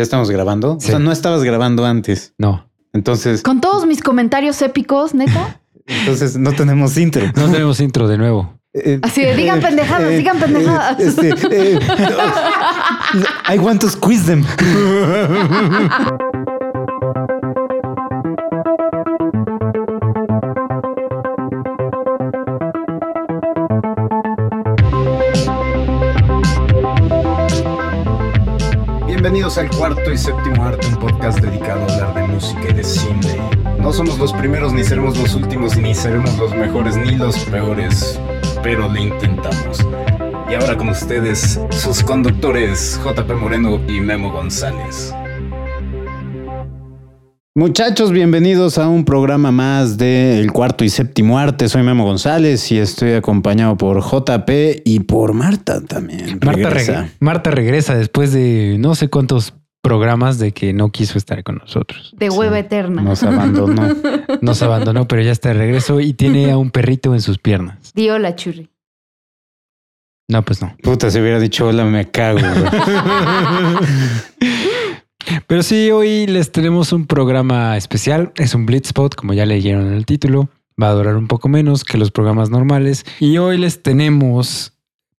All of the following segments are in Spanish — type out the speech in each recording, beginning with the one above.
¿Ya estamos grabando? Sí. O sea, no estabas grabando antes. No, Entonces, Con todos mis comentarios épicos, neta. entonces no tenemos intro. no tenemos intro de nuevo. Eh, Así de, digan pendejadas, digan pendejadas. eh, este, eh, I want to squeeze them. Bienvenidos al cuarto y séptimo arte, un podcast dedicado a hablar de música y de cine. No somos los primeros, ni seremos los últimos, ni seremos los mejores, ni los peores, pero lo intentamos. Y ahora con ustedes, sus conductores JP Moreno y Memo González. Muchachos, bienvenidos a un programa más de El Cuarto y Séptimo Arte. Soy Memo González y estoy acompañado por JP y por Marta también. Marta, Regresa. reg- Marta regresa después de no sé cuántos programas de que no quiso estar con nosotros. De hueva eterna. Nos abandonó. Nos abandonó, pero ya está de regreso y tiene a un perrito en sus piernas. Dio la churri. No, pues no. Puta, si hubiera dicho hola, me cago. Pero sí, hoy les tenemos un programa especial. Es un Blitzpot, como ya leyeron en el título. Va a durar un poco menos que los programas normales. Y hoy les tenemos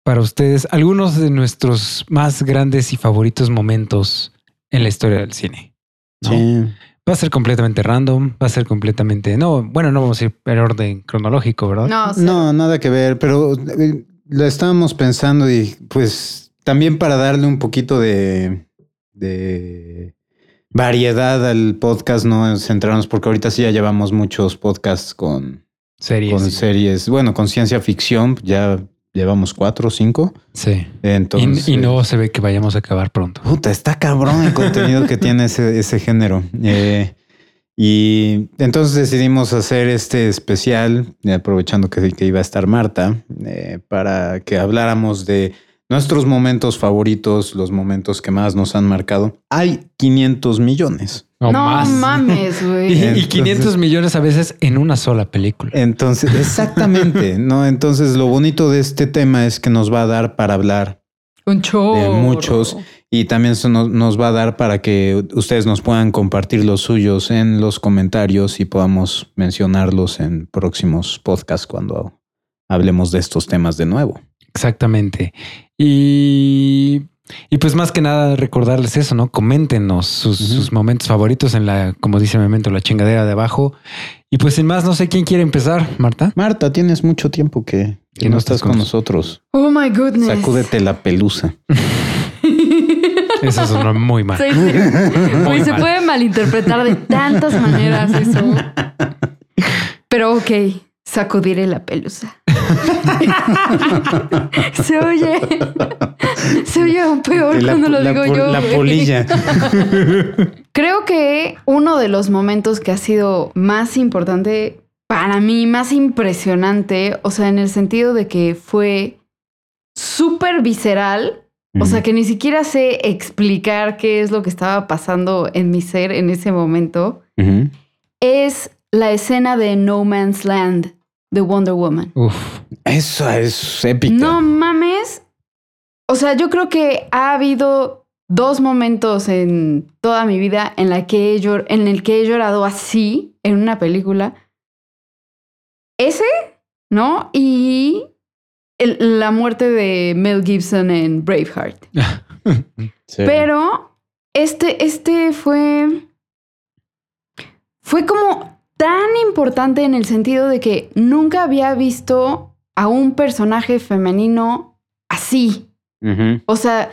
para ustedes algunos de nuestros más grandes y favoritos momentos en la historia del cine. ¿no? Sí. Va a ser completamente random, va a ser completamente... No, bueno, no vamos a ir en orden cronológico, ¿verdad? No, cero. No, nada que ver, pero eh, lo estábamos pensando y pues también para darle un poquito de, de variedad al podcast, no centrarnos, porque ahorita sí ya llevamos muchos podcasts con, Series. con series, bueno, con ciencia ficción, ya llevamos cuatro o cinco. Sí. Entonces, y, y no se ve que vayamos a acabar pronto. Puta, está cabrón el contenido que tiene ese, ese género. Eh, y entonces decidimos hacer este especial, eh, aprovechando que, que iba a estar Marta, eh, para que habláramos de nuestros momentos favoritos, los momentos que más nos han marcado. Hay 500 millones. No, No más. mames, Y, güey. y Entonces- 500 millones a veces en una sola película. Entonces, exactamente, ¿no? Entonces, lo bonito de este tema es que nos va a dar para hablar Un show. de muchos y también eso nos, nos va a dar para que ustedes nos puedan compartir los suyos en los comentarios y podamos mencionarlos en próximos podcasts cuando hablemos de estos temas de nuevo. Exactamente. Y, y pues más que nada recordarles eso, ¿no? Coméntenos sus, momentos favoritos en la, como dice Memento, la chingadera de abajo. Y pues sin más, no sé quién quiere empezar, Marta. Marta, tienes mucho tiempo que, que no estás con nosotros. Oh my goodness. Sacúdete la pelusa. Eso sonó muy mal. Sí, sí. Güey, se mal. puede malinterpretar de tantas maneras eso. Pero ok, sacudiré la pelusa. se oye. Se oye aún peor La, cuando lo la digo yo. la güey. polilla. Creo que uno de los momentos que ha sido más importante para mí, más impresionante, o sea, en el sentido de que fue súper visceral, o sea, que ni siquiera sé explicar qué es lo que estaba pasando en mi ser en ese momento, es la escena de No Man's Land de Wonder Woman. Uf. Eso es épica. No mames. O sea, yo creo que ha habido dos momentos en toda mi vida en, la que he llor- en el que he llorado así en una película. Ese, ¿no? Y el- la muerte de Mel Gibson en Braveheart. Sí. Pero este, este fue. Fue como tan importante en el sentido de que nunca había visto a un personaje femenino así. O sea,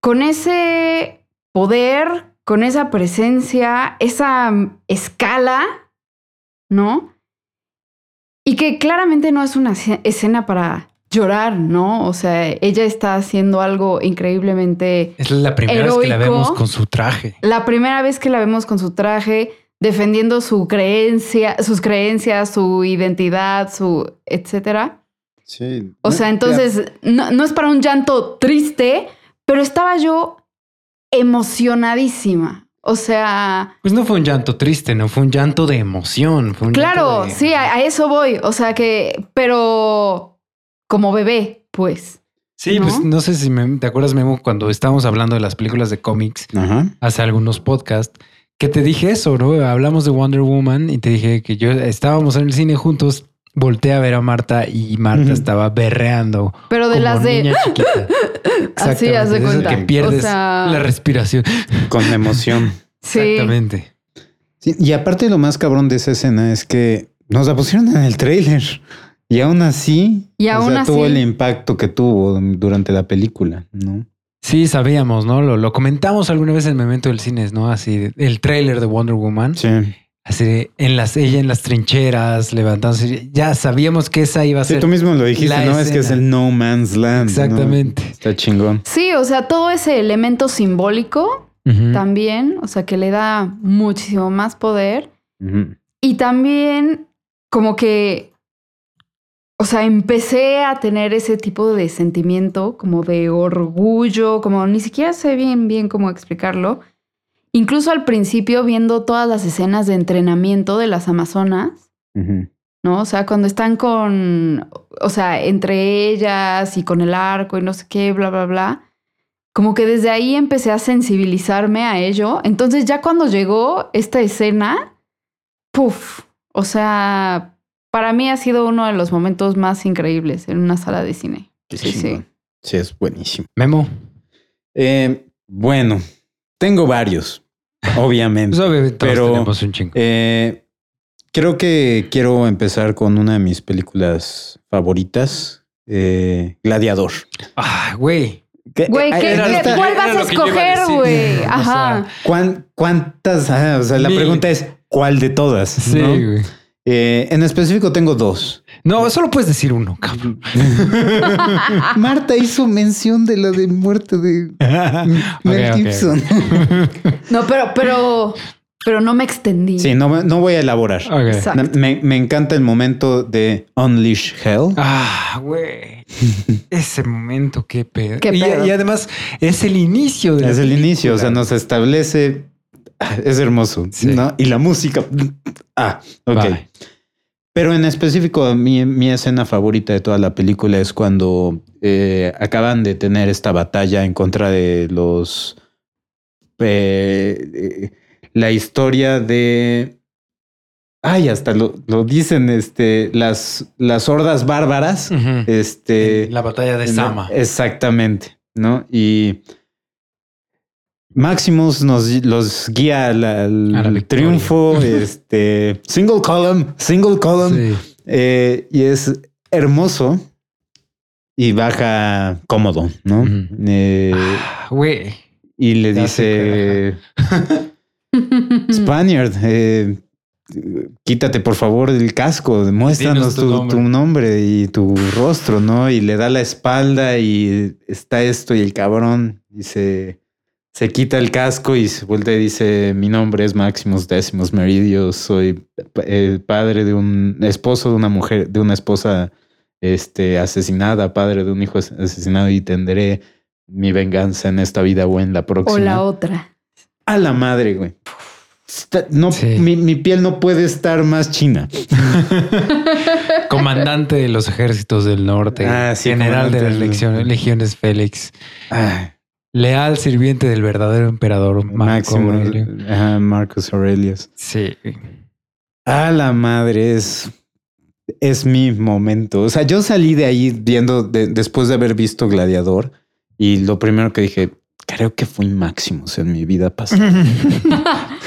con ese poder, con esa presencia, esa escala, ¿no? Y que claramente no es una esce- escena para llorar, ¿no? O sea, ella está haciendo algo increíblemente Es la primera vez que la vemos con su traje. la primera vez que la vemos con su traje, defendiendo su creencia, sus creencias, su identidad, su etcétera. Sí. O sea, entonces no, no es para un llanto triste, pero estaba yo emocionadísima. O sea, Pues no fue un llanto triste, no fue un llanto de emoción. Fue un claro, de- sí, a, a eso voy. O sea que, pero como bebé, pues. Sí, ¿No? pues no sé si me, te acuerdas, Memo, cuando estábamos hablando de las películas de cómics Ajá. hace algunos podcasts, que te dije eso, ¿no? Hablamos de Wonder Woman y te dije que yo estábamos en el cine juntos, volteé a ver a Marta y Marta estaba berreando. Pero de como las de... niña chiquita. Así, eso cuenta. que pierdes O sea- la respiración. Con emoción. Sí. Exactamente. Sí, y aparte lo más cabrón de esa escena es que nos la pusieron en el tráiler. Y aún así, Y o aún sea, así- tuvo el impacto que tuvo durante la película, ¿no? Sí, sabíamos, ¿no? Lo, lo comentamos alguna vez en el momento del cine, ¿no? Así, el tráiler de Wonder Woman. Sí. Así, de, en las, ella en las trincheras, levantándose. Ya sabíamos que esa iba a Sí, ser. tú mismo lo dijiste, ¿no? Es que es el No Man's Land. ¿no? Exactamente. Está chingón. Sí, o sea, todo ese elemento simbólico también, o sea, que le da muchísimo más poder. Y también como que, o sea, empecé a tener ese tipo de sentimiento, como de orgullo, como ni siquiera sé bien, bien cómo explicarlo. Incluso al principio viendo todas las escenas de entrenamiento de las Amazonas, Ujú. ¿no? O sea, cuando están con, o sea, entre ellas y con el arco y no sé qué, bla, bla, bla. Como que desde ahí empecé a sensibilizarme a ello. Entonces ya cuando llegó esta escena, puff, o sea, para mí ha sido uno de los momentos más increíbles en una sala de cine. Sí, sí. Sí, es buenísimo. Memo. Eh, bueno, tengo varios, obviamente. Pues obviamente todos Pero- tenemos un chingo. Eh, creo que quiero empezar con una de mis películas favoritas, eh, Gladiador. Ah, güey. ¿Qué- Güey, eh, ¿qué, era qué- esta- ¿cuál vas a escoger, decir. güey? O Ajá. ¿cuán- ¿Cuántas? ah, o sea, la Mil. pregunta es, ¿cuál de todas? Sí, ¿no? Eh, en específico tengo dos. No, solo puedes decir uno, cabrón. Marta hizo mención de la de muerte de Mel. Gibson. No, pero, pero, pero no me extendí. Sí, no, no voy a elaborar. Ok. Exacto. Me, me encanta el momento de Unleash Hell. Ah, güey. Ese momento, qué pedo. Qué y, pedo. y además es el inicio de la Es el película. inicio, o sea, nos establece. Es hermoso, Sí. ¿no? Y la música. Ah, ok. Pero en específico, mi, mi escena favorita de toda la película es cuando eh, acaban de tener esta batalla en contra de los. eh, la historia de. Ay, hasta lo, lo dicen este, las, las hordas bárbaras. Este. la batalla de Sama. Exactamente, ¿no? Y Maximus nos los guía al, triunfo, este single column, single column, Sí. eh, y es hermoso y baja cómodo, ¿no? Eh, Ah, y le Ya dice. Spaniard, eh, quítate por favor el casco, muéstranos tu tu, nombre. tu nombre y tu rostro, ¿no? Y le da la espalda y está esto y el cabrón dice, se quita el casco y se vuelve y dice, mi nombre es Maximus Decimus Meridius, soy el padre de un esposo de una mujer, de una esposa este, asesinada, padre de un hijo as- asesinado y tendré mi venganza en esta vida o en la próxima. O la otra. A la madre, güey. Está- no, Sí. mi, mi piel no puede estar más china. Comandante de los ejércitos del norte. Ah, sí, general de las legiones, legiones Félix. Ay, Leal sirviente del verdadero emperador Marco Máximo. Aurelio. ajá, Marcus Aurelius. Sí. A la madre es, es mi momento. O sea, yo salí de ahí viendo, de- después de haber visto Gladiador, y lo primero que dije, creo que fui Maximus en mi vida pasada.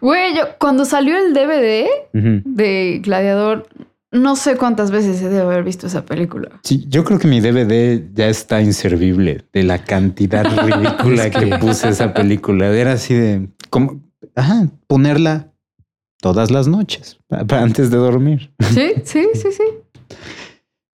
Güey, yo cuando salió el DVD de Gladiador, no sé cuántas veces he de haber visto esa película. Sí, yo creo que mi DVD ya está inservible de la cantidad ridícula que puse esa película. Era así de como, ajá, ponerla todas las noches antes de dormir. Sí, sí, sí, sí.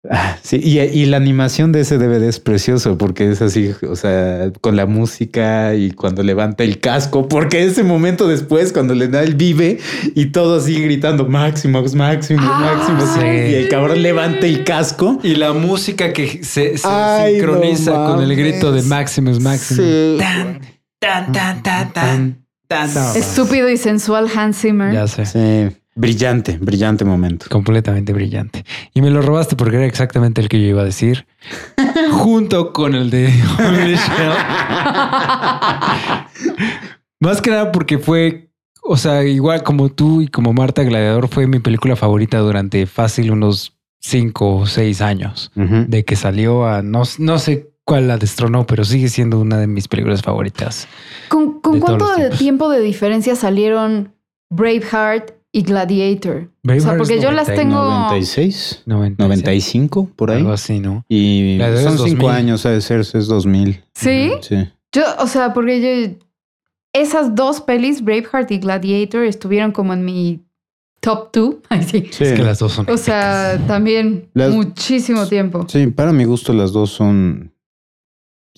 Sí, y, y la animación de ese DVD es precioso porque es así, o sea, con la música y cuando levanta el casco, porque ese momento después, cuando le da el vive y todo así gritando Maximus, Maximus, Ah, Maximus, sí. y el cabrón levanta el casco. Y la música que se, se Ay, sincroniza no con el grito de Maximus, Maximus. Sí. Tan, tan, tan, tan, tan, tan. Estúpido y sensual Hans Zimmer. Ya sé. Sí. Brillante, brillante momento. Completamente brillante. Y me lo robaste porque era exactamente el que yo iba a decir. junto con el de. Más que nada porque fue, o sea, igual como tú y como Marta Gladiador, fue mi película favorita durante fácil unos cinco o seis años. De que salió a no, no sé cuál la destronó, pero sigue siendo una de mis películas favoritas. ¿Con, con cuánto de tiempo de diferencia salieron Braveheart y Gladiator? o sea, porque yo las 90 y tengo. 96, 96, 95 por ahí. Algo así, ¿no? Y La son cinco 2000. años, ha de ser, es 2000. Sí. Sí. Yo, o sea, porque yo. Esas dos pelis, Braveheart y Gladiator, estuvieron como en mi top two. Ay, sí. Sí. Es que las dos son. O sea, también Las- muchísimo tiempo. Sí, para mi gusto las dos son,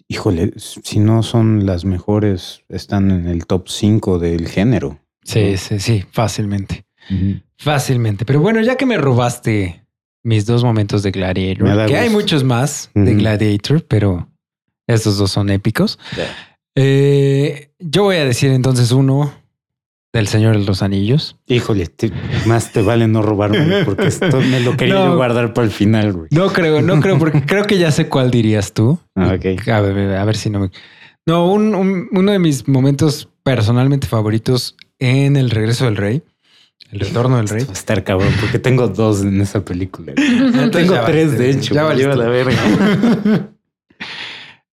híjole, si no son las mejores, están en el top 5 del género. Sí, sí, sí, fácilmente. Fácilmente. Pero bueno, ya que me robaste mis dos momentos de Gladiator, que hay muchos más de. Gladiator, pero estos dos son épicos. Eh, yo voy a decir entonces uno del Señor de los Anillos. Híjole, te- más te vale no robarme porque esto me lo quería No. yo guardar para el final, güey. No creo, no creo, porque creo que ya sé cuál dirías tú. Ah, ok. A ver, a ver si no me. No, un- un- uno de mis momentos personalmente favoritos en El Regreso del Rey, El Retorno del Rey. Va a estar cabrón porque tengo dos en esa película. Entonces tengo ya tres, de hecho. ya valiste. la verga.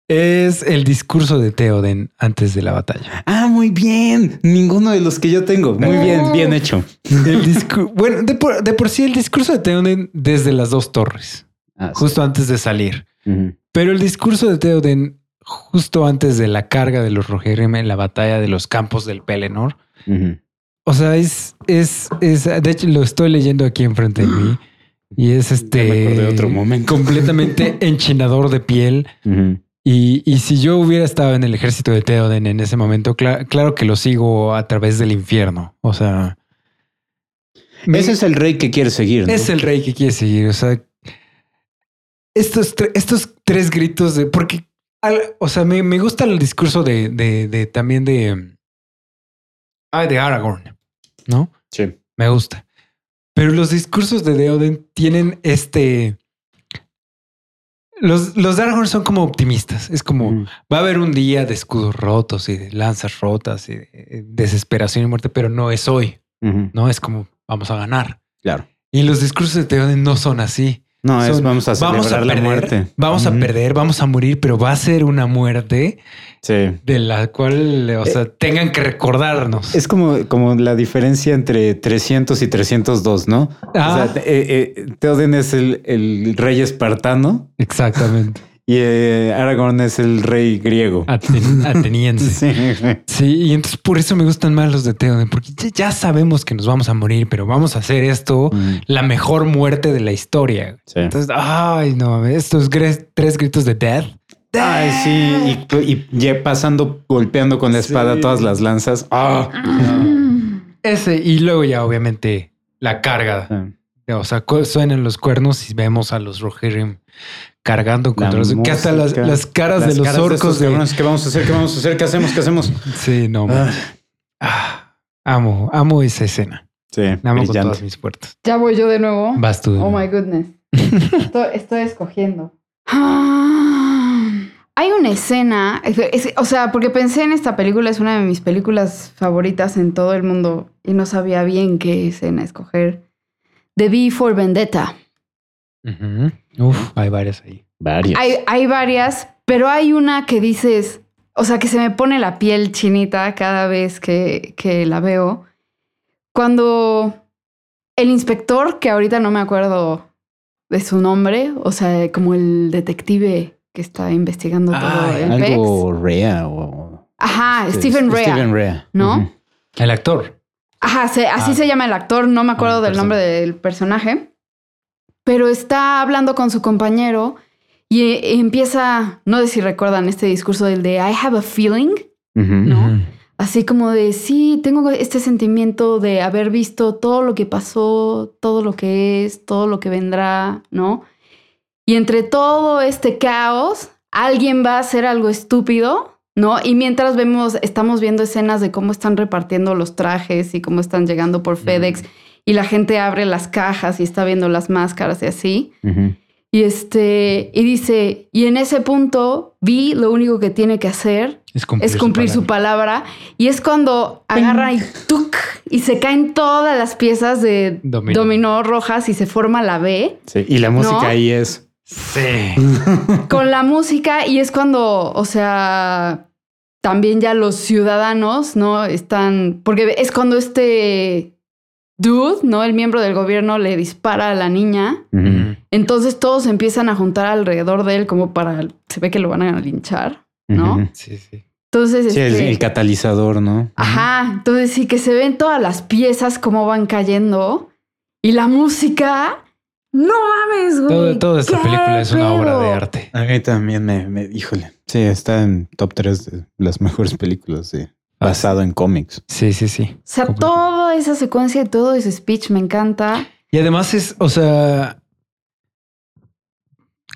Es el discurso de Theoden antes de la batalla. ah, muy bien. Ninguno de los que yo tengo. Muy bien, bien hecho. El bueno, de por, de por sí el discurso de Theoden desde las dos torres, Ah, sí. justo antes de salir. Pero el discurso de Theoden justo antes de la carga de los Rohirrim en la batalla de los campos del Pelennor. O sea, es, es, es, de hecho lo estoy leyendo aquí enfrente de mí y es este de otro momento. completamente enchinador de piel. Y, y si yo hubiera estado en el ejército de Theoden en ese momento, cla- claro que lo sigo a través del infierno. O sea, me- Ese es el rey que quiere seguir. ¿no? es el rey que quiere seguir. O sea, estos, tre- estos tres gritos de porque, al- o sea, me, me gusta el discurso de, de, de también de, de Aragorn, no? Sí. Me gusta. Pero los discursos de Theoden tienen este. Los, los de Aragorn son como optimistas. Es como va a haber un día de escudos rotos y de lanzas rotas y de eh, desesperación y muerte, pero no es hoy. No es como vamos a ganar. Claro. Y los discursos de Theoden no son así. No, es Son, vamos a celebrar la perder, muerte. Vamos a perder, vamos a morir, pero va a ser una muerte Sí. de la cual, o sea, tengan que recordarnos. Es como, como la diferencia entre 300 y 302, ¿no? Ah. O sea, eh, eh, Theoden es el, el rey espartano Exactamente. Y eh, Aragorn es el rey griego. Aten- ateniense. Sí. Sí, y entonces por eso me gustan más los de Theoden, porque ya, sabemos que nos vamos a morir, pero vamos a hacer esto Mm, la mejor muerte de la historia. sí. Entonces, ay, no, estos tres gritos de death. Ay, sí, y, pasando, golpeando con la espada Sí. todas las lanzas. Ah. Ese, y luego ya obviamente la carga. Ah. O sea, suenan los cuernos y vemos a los Rohirrim cargando contra los... Que hasta las, caras Las de los caras orcos estos de... ¿Qué vamos a hacer? ¿Qué vamos a hacer? ¿Qué hacemos? ¿Qué hacemos? Sí, no. Ah. Ah, amo, amo esa escena. Sí, La amo con todas mis puertas. Ya voy yo de nuevo. Vas tú. de Oh nuevo. my goodness. Estoy, estoy escogiendo. Ah, Hay una escena, es- es- o sea, porque pensé en esta película, es una de mis películas favoritas en todo el mundo y no sabía bien qué escena escoger. The V for Vendetta. Ujú. Uf, hay varias ahí. Varias. Hay, hay varias, pero hay una que dices, o sea, que se me pone la piel chinita cada vez que, que la veo. Cuando el inspector, que ahorita no me acuerdo de su nombre, o sea, como el detective que está investigando todo Ay, el PEX. Algo Rea o... Ajá, este, Stephen Rea, Stephen Rea. ¿no? El actor. Ajá, se- así Ah. se llama el actor, no me acuerdo Ah, el del nombre del personaje, pero está hablando con su compañero y eh, empieza, no sé si recuerdan este discurso del de I have a feeling. ¿no? Así como de sí, tengo este sentimiento de haber visto todo lo que pasó, todo lo que es, todo lo que vendrá, ¿no? Y entre todo este caos, alguien va a hacer algo estúpido, ¿no? Y mientras vemos, estamos viendo escenas de cómo están repartiendo los trajes y cómo están llegando por FedEx y la gente abre las cajas y está viendo las máscaras y así. Y este, y dice, y en ese punto vi lo único que tiene que hacer Es cumplir, es cumplir su palabra. Y es cuando agarra y tuc, y se caen todas las piezas de Dominó. dominó, rojas y se forma la B Sí, y la música ¿No? ahí es. Sí. con la música. Y es cuando, o sea, también ya los ciudadanos, ¿no? Están, porque es cuando este dude, ¿no? El miembro del gobierno le dispara a la niña. Entonces todos se empiezan a juntar alrededor de él como para, se ve que lo van a linchar, ¿no? Sí, sí. Entonces, Sí, el, este, el catalizador, ¿no? Ajá, entonces sí que se ven todas las piezas como van cayendo y la música. No mames, güey. Todo, toda esta ¿qué película es una obra de arte. A mí también me, me- híjole. Sí, está en top 3 de las mejores películas de, basado en cómics. Sí, sí, sí. O sea, toda esa secuencia y todo ese speech me encanta. Y además es, o sea,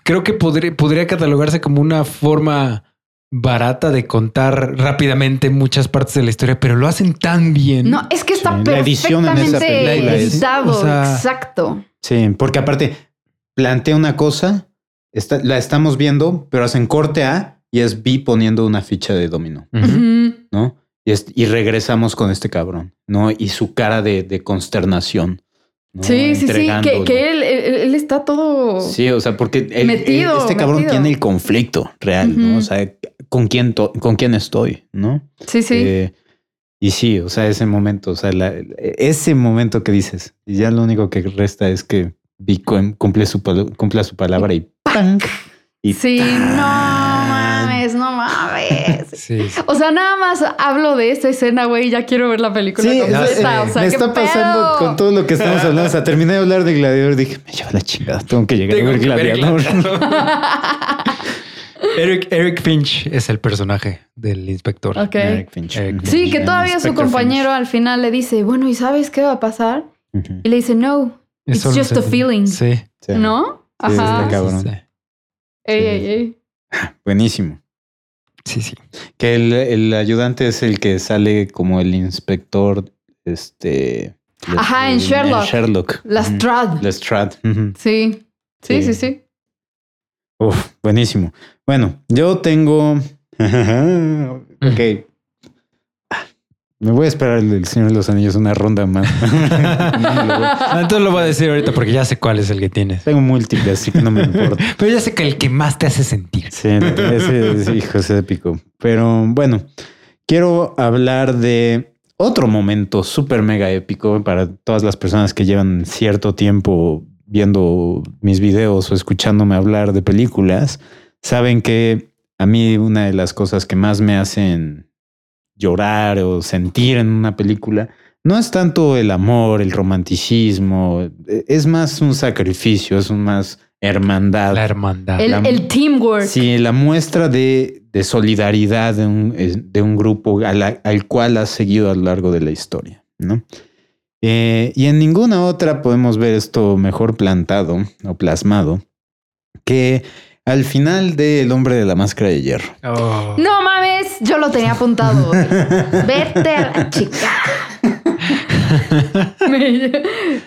creo que podría, podría catalogarse como una forma barata de contar rápidamente muchas partes de la historia, pero lo hacen tan bien. No, es que está Sí, la edición en esa perfectamente editado. o sea- exacto. Sí, porque aparte plantea una cosa, está- la estamos viendo, pero hacen corte A y es B poniendo una ficha de dominó. ¿no? Y, es- y regresamos con este cabrón, ¿no? Y su cara de, de consternación. ¿no? Sí, sí, sí. Que, él, él- él está todo. Sí, o sea, porque Metido, este cabrón metido. tiene el conflicto real, ¿no? O sea, ¿con quién, con quién estoy, no? Sí, sí. Eh, y sí, o sea, ese momento, o sea, la- ese momento que dices, y ya lo único que resta es que cum- cumple su, cumpla su palabra y ¡pam! Y sí, no mames. Sí, sí. O sea, nada más hablo de esta escena, güey, ya quiero ver la película Sí, completa. O sea, me ¿qué está pasando pedo? con todo lo que estamos hablando. O sea, terminé de hablar de Gladiador. Dije, me lleva la chingada. Tengo que llegar Tengo a ver Gladiador. Eric, Eric Finch es el personaje del inspector. Ok. Eric Finch. Eric. Sí, que todavía su compañero al final le dice, bueno, ¿y sabes qué va a pasar? Y le dice, no, Es it's just a feeling. Sí. Sí. ¿no? Sí, Ajá. está cabrón. Sí, Ey, ey, ey. Buenísimo. Sí. sí. Que el, el ayudante es el que sale como el inspector, este... Ajá, en Sherlock. Sherlock. Lestrade. Lestrade. Sí. Sí, Sí. sí, sí. Uf, buenísimo. Bueno, yo tengo. ok. Me voy a esperar el del Señor de los Anillos una ronda más. No lo voy- Entonces lo voy a decir ahorita porque ya sé cuál es el que tienes. Tengo múltiples, así que no me importa. Pero ya sé que el que más te hace sentir. Sí, ese, ese hijo es épico. Pero bueno, quiero hablar de otro momento súper mega épico para todas las personas que llevan cierto tiempo viendo mis videos o escuchándome hablar de películas. Saben que a mí una de las cosas que más me hacen llorar o sentir en una película no es tanto el amor, el romanticismo, es más un sacrificio, es un más hermandad. La hermandad. El, La- el teamwork. Sí, la muestra de, de solidaridad de un, de un grupo a la- al cual has seguido a lo largo de la historia, ¿no? Eh, y en ninguna otra podemos ver esto mejor plantado o plasmado que al final de El hombre de la máscara de hierro. Oh. No mames, yo lo tenía apuntado. Vete a la chica.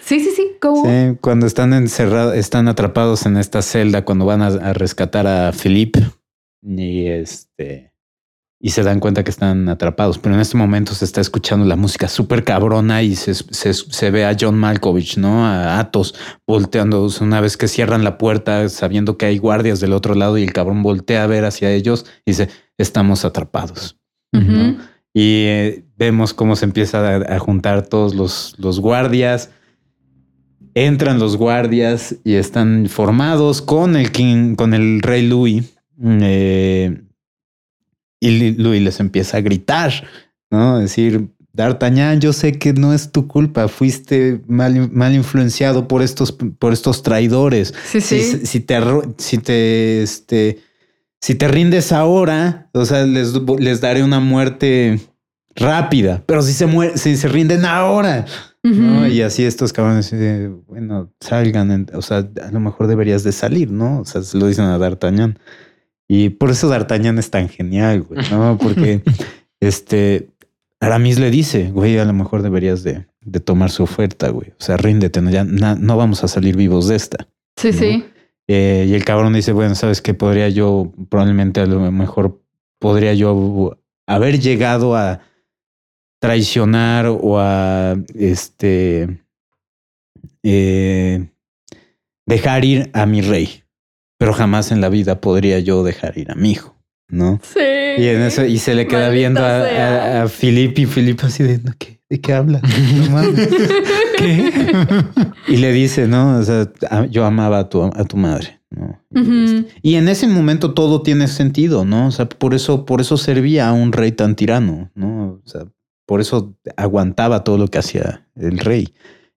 sí, sí, sí. ¿Cómo? Sí, cuando están encerrados, están atrapados en esta celda, cuando van a, a rescatar a Philippe y este y se dan cuenta que están atrapados. Pero en este momento se está escuchando la música súper cabrona y se, se- se ve a John Malkovich, ¿no? A Atos volteando una vez que cierran la puerta, sabiendo que hay guardias del otro lado y el cabrón voltea a ver hacia ellos y dice, estamos atrapados. Y eh, vemos cómo se empieza a, a juntar todos los, los guardias. Entran los guardias y están formados con el king, con el rey Louis. Eh, y Louis les empieza a gritar, ¿no? Decir, D'Artagnan, yo sé que no es tu culpa, fuiste mal, mal influenciado por estos, por estos traidores. Sí, sí. Si, si te, si te, este, si te rindes ahora, o sea, les, les daré una muerte rápida, pero si se muere, si se rinden ahora. Y así estos cabrones, eh, bueno, salgan, o sea, a lo mejor deberías de salir, ¿no? O sea, se lo dicen a D'Artagnan. Y por eso D'Artagnan es tan genial, güey, ¿no? Porque, este, Aramis le dice, güey, a lo mejor deberías de, de tomar su oferta, güey. O sea, ríndete, no, ya na- no vamos a salir vivos de esta. Sí, ¿no? sí. Eh, y el cabrón dice, bueno, ¿sabes qué? Podría yo, probablemente a lo mejor podría yo haber llegado a traicionar o a, este, eh, dejar ir a mi rey. Pero jamás en la vida podría yo dejar ir a mi hijo, ¿no? Sí. Y, en eso, y se le queda Maldita viendo a, a, a Filip y Filip así de, "¿No, ¿qué? ¿de qué habla? No mames. ¿Qué? Y le dice, ¿no? O sea, a- yo amaba a tu, a tu madre, ¿no? Y en ese momento todo tiene sentido, ¿no? O sea, por eso, por eso servía a un rey tan tirano, ¿no? O sea, por eso aguantaba todo lo que hacía el rey.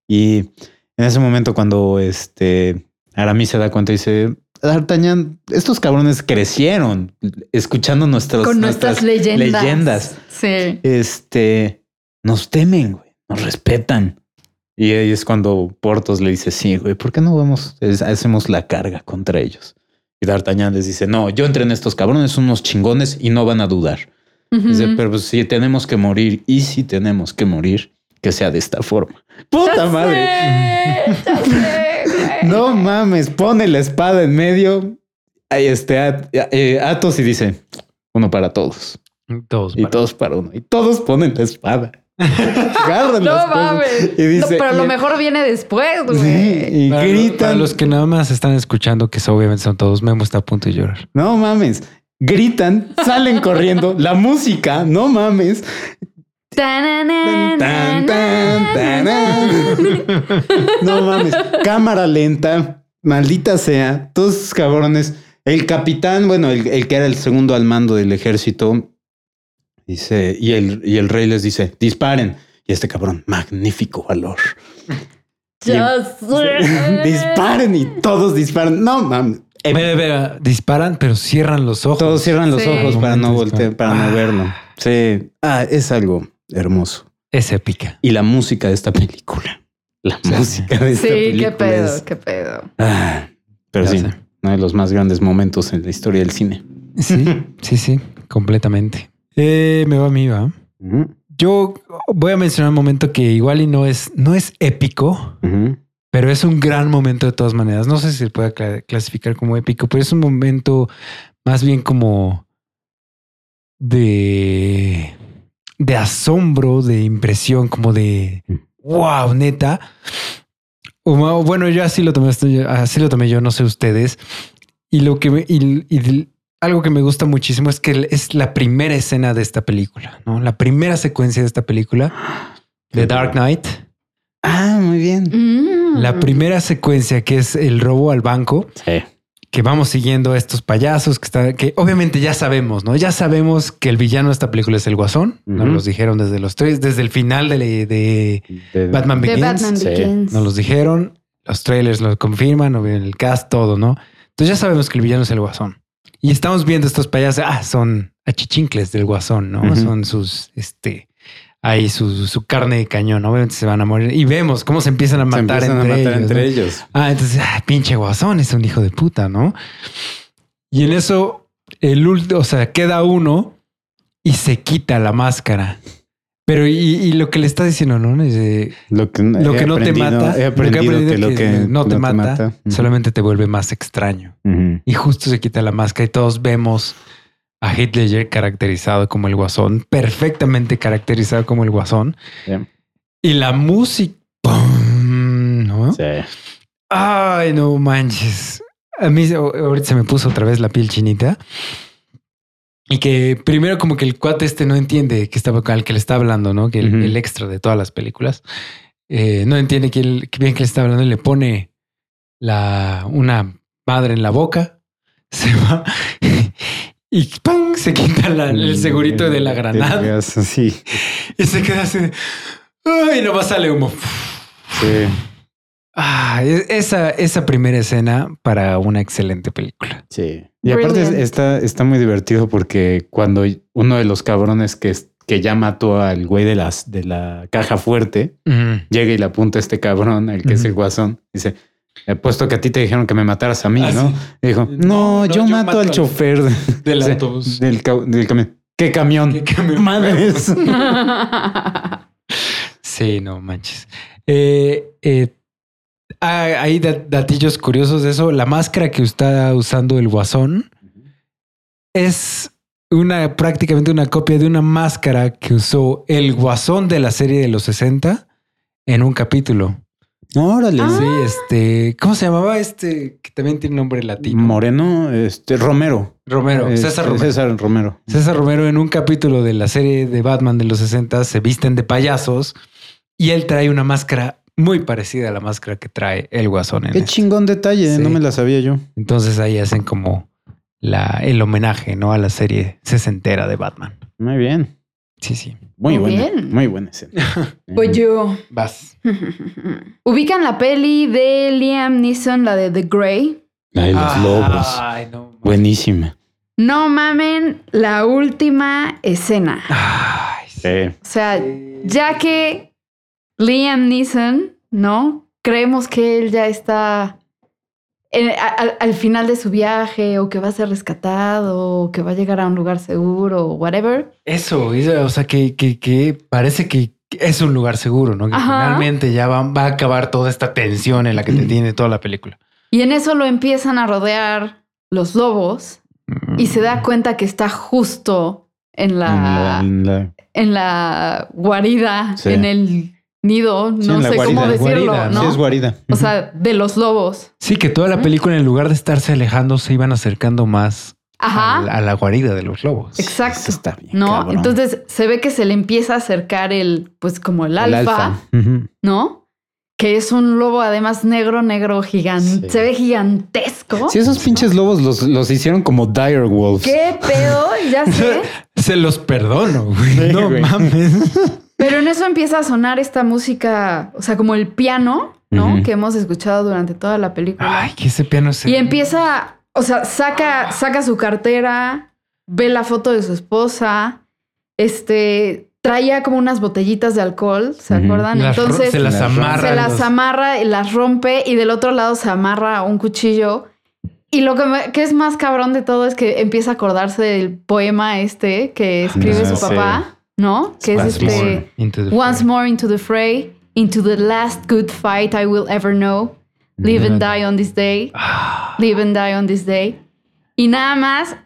Y en ese momento cuando este Aramis se da cuenta y dice, D'Artagnan, estos cabrones crecieron escuchando nuestros, Con nuestras leyendas. leyendas. Sí. Este, nos temen, güey, nos respetan. Y ahí es cuando Portos le dice, sí, güey, ¿por qué no vamos, es- hacemos la carga contra ellos? Y D'Artagnan les dice, no, yo entré en estos cabrones, son unos chingones y no van a dudar. Dice, pero pues, si tenemos que morir y si tenemos que morir, que sea de esta forma. ¡Puta Ya madre! sé, ya sé, güey. No mames, pone la espada en medio. Ahí este At- eh, Athos y dice, uno para todos. Todos. Y para- todos para uno. Y todos ponen la espada. Agarran No mames. Y dice, No, pero lo y- mejor viene después, Sí, güey. y Para, gritan. para los que nada más están escuchando, que obviamente son todos, Memo está a punto de llorar. No mames. Gritan, salen corriendo. La música, no mames. Tan, tan, tan. No mames. Cámara lenta. Maldita sea. Todos cabrones. El capitán, bueno, el, el que era el segundo al mando del ejército, dice, y el, y el rey les dice, disparen. Y este cabrón, magnífico valor. Disparen y todos disparan. No mames. Disparan, pero cierran los ojos. Todos cierran los ojos para no voltear, para ah. no verlo. Sí. Ah, es algo hermoso. Es épica. Y la música de esta película. La Sí. música de esta Sí, película. qué pedo, es- qué pedo. Ah, pero Ya sí, sé. uno de los más grandes momentos en la historia del cine. Sí, sí, sí, completamente. Eh, me va a mí, va. Yo voy a mencionar un momento que igual y no es, no es épico, pero es un gran momento de todas maneras. No sé si se puede cla- clasificar como épico, pero es un momento más bien como de, de asombro, de impresión, como de wow, neta. O ma- bueno, yo así lo tomé, así lo tomé yo, no sé ustedes. Y lo que me, y- algo que me gusta muchísimo es que es la primera escena de esta película, ¿no? La primera secuencia de esta película, The Dark Knight. Ah, muy bien. Mm. La primera secuencia que es el robo al banco, Sí. Que vamos siguiendo a estos payasos que está, que obviamente ya sabemos, ¿no? Ya sabemos que el villano de esta película es el Guasón. Nos Ujú. los dijeron desde los tres, desde el final de, de De- Batman Begins. Batman Sí. Nos los dijeron, los trailers lo confirman, o el cast, todo, ¿no? Entonces ya sabemos que el villano es el Guasón. Y estamos viendo estos payasos, ah, son achichincles del Guasón, ¿no? Son sus, este, ahí su, su carne de cañón, obviamente se van a morir. Y vemos cómo se empiezan a Se matar, empiezan entre, a matar ellos, entre ¿no? ellos. Ah, entonces, ah, pinche Guasón es un hijo de puta, ¿no? Y en eso, el último, o sea, queda uno y se quita la máscara. Pero, y, y lo que le está diciendo, ¿no? Dice, Lo que, lo que no te mata, He lo que he aprendido aprendido que lo que no te mata, solamente te vuelve más extraño. Y justo se quita la máscara y todos vemos a Heath Ledger caracterizado como el guasón, perfectamente caracterizado como el guasón. Y la música, ¡pum! ¿no? Sí. Ay, no manches. A mí ahorita se me puso otra vez la piel chinita. Y que primero como que el cuate este no entiende que estaba al que le está hablando, ¿no? Que el, extra de todas las películas eh, no entiende que, el- que bien que le está hablando y le pone la una madre en la boca, se va y ¡pum! se quita la- el segurito de la granada Sí. y se queda así. Ay, no va sale humo. Sí. Ah, e- esa, esa primera escena para una excelente película. Sí. Y aparte Brilliant. está, está muy divertido porque cuando uno de los cabrones que, que ya mató al güey de las de la caja fuerte llega y le apunta a este cabrón, el que es el guasón, dice, he puesto que a ti te dijeron que me mataras a mí, Ah, ¿no? sí. Y dijo, No, yo, yo mato mato al al- chofer de- Del autobús. del, ca- del camión. ¿Qué camión? ¿Qué camión? Madres. Sí, no manches. Eh, eh, hay hay dat- datillos curiosos de eso. La máscara que está usando el guasón es una prácticamente una copia de una máscara que usó el guasón de la serie de los 60 en un capítulo. Órale. Ah. Sí, este, ¿cómo se llamaba este que también tiene nombre latino? Moreno, este, Romero. Romero, Este, César Romero. César Romero. César Romero en un capítulo de la serie de Batman de los 60 se visten de payasos y él trae una máscara muy parecida a la máscara que trae el guasón en Qué este. chingón detalle, Sí. no me la sabía yo. Entonces ahí hacen como la, el homenaje ¿no? a la serie sesentera de Batman. Muy bien. Sí, sí. Muy, Muy buena. bien. Muy buena escena. Pues yo. Vas. Ubican la peli de Liam Neeson, la de The Grey. La de los lobos. Ay, no. Buenísima. No mamen la última escena. Ay, sí. Sí. O sea, ya que Liam Neeson, ¿no? Creemos que él ya está en- a- al, al final de su viaje o que va a ser rescatado o que va a llegar a un lugar seguro o whatever. Eso, eso, o sea, que, que, que parece que es un lugar seguro, ¿no? Que Ajá. finalmente ya va, va a acabar toda esta tensión en la que te tiene toda la película. Y en eso lo empiezan a rodear los lobos y se da cuenta que está justo en la, En la- en la- en la guarida, Sí. en el nido, Sí, no sé cómo decirlo, Guarida, ¿no? Sí, es guarida. O sea, de los lobos. Sí, que toda la película, en lugar de estarse alejando, se iban acercando más Ajá. a, la, a la guarida de los lobos. Exacto. Eso está bien, ¿No? cabrón. Entonces se ve que se le empieza a acercar el, pues como el El alfa. ¿no? Que es un lobo además negro, negro gigante. Sí. Se ve gigantesco. Sí, esos pinches lobos los, los hicieron como dire wolves. ¿Qué pedo? Ya sé. Se los perdono, güey. No güey. mames. Pero en eso empieza a sonar esta música, o sea, como el piano, ¿no? Que hemos escuchado durante toda la película. Ay, que ese piano se. Y empieza, o sea, saca, saca su cartera, ve la foto de su esposa, este, traía como unas botellitas de alcohol, ¿se acuerdan? Las Entonces se las amarra. se las los- amarra y las rompe y del otro lado se amarra un cuchillo. Y lo que, me- que es más cabrón de todo es que empieza a acordarse del poema este que escribe Ah, su sí. ¿No? Que es Once este... more into the Once fray. more into the fray, into the last good fight I will ever know. Live and die on this day. Ah, Live and die on this day. Y nada más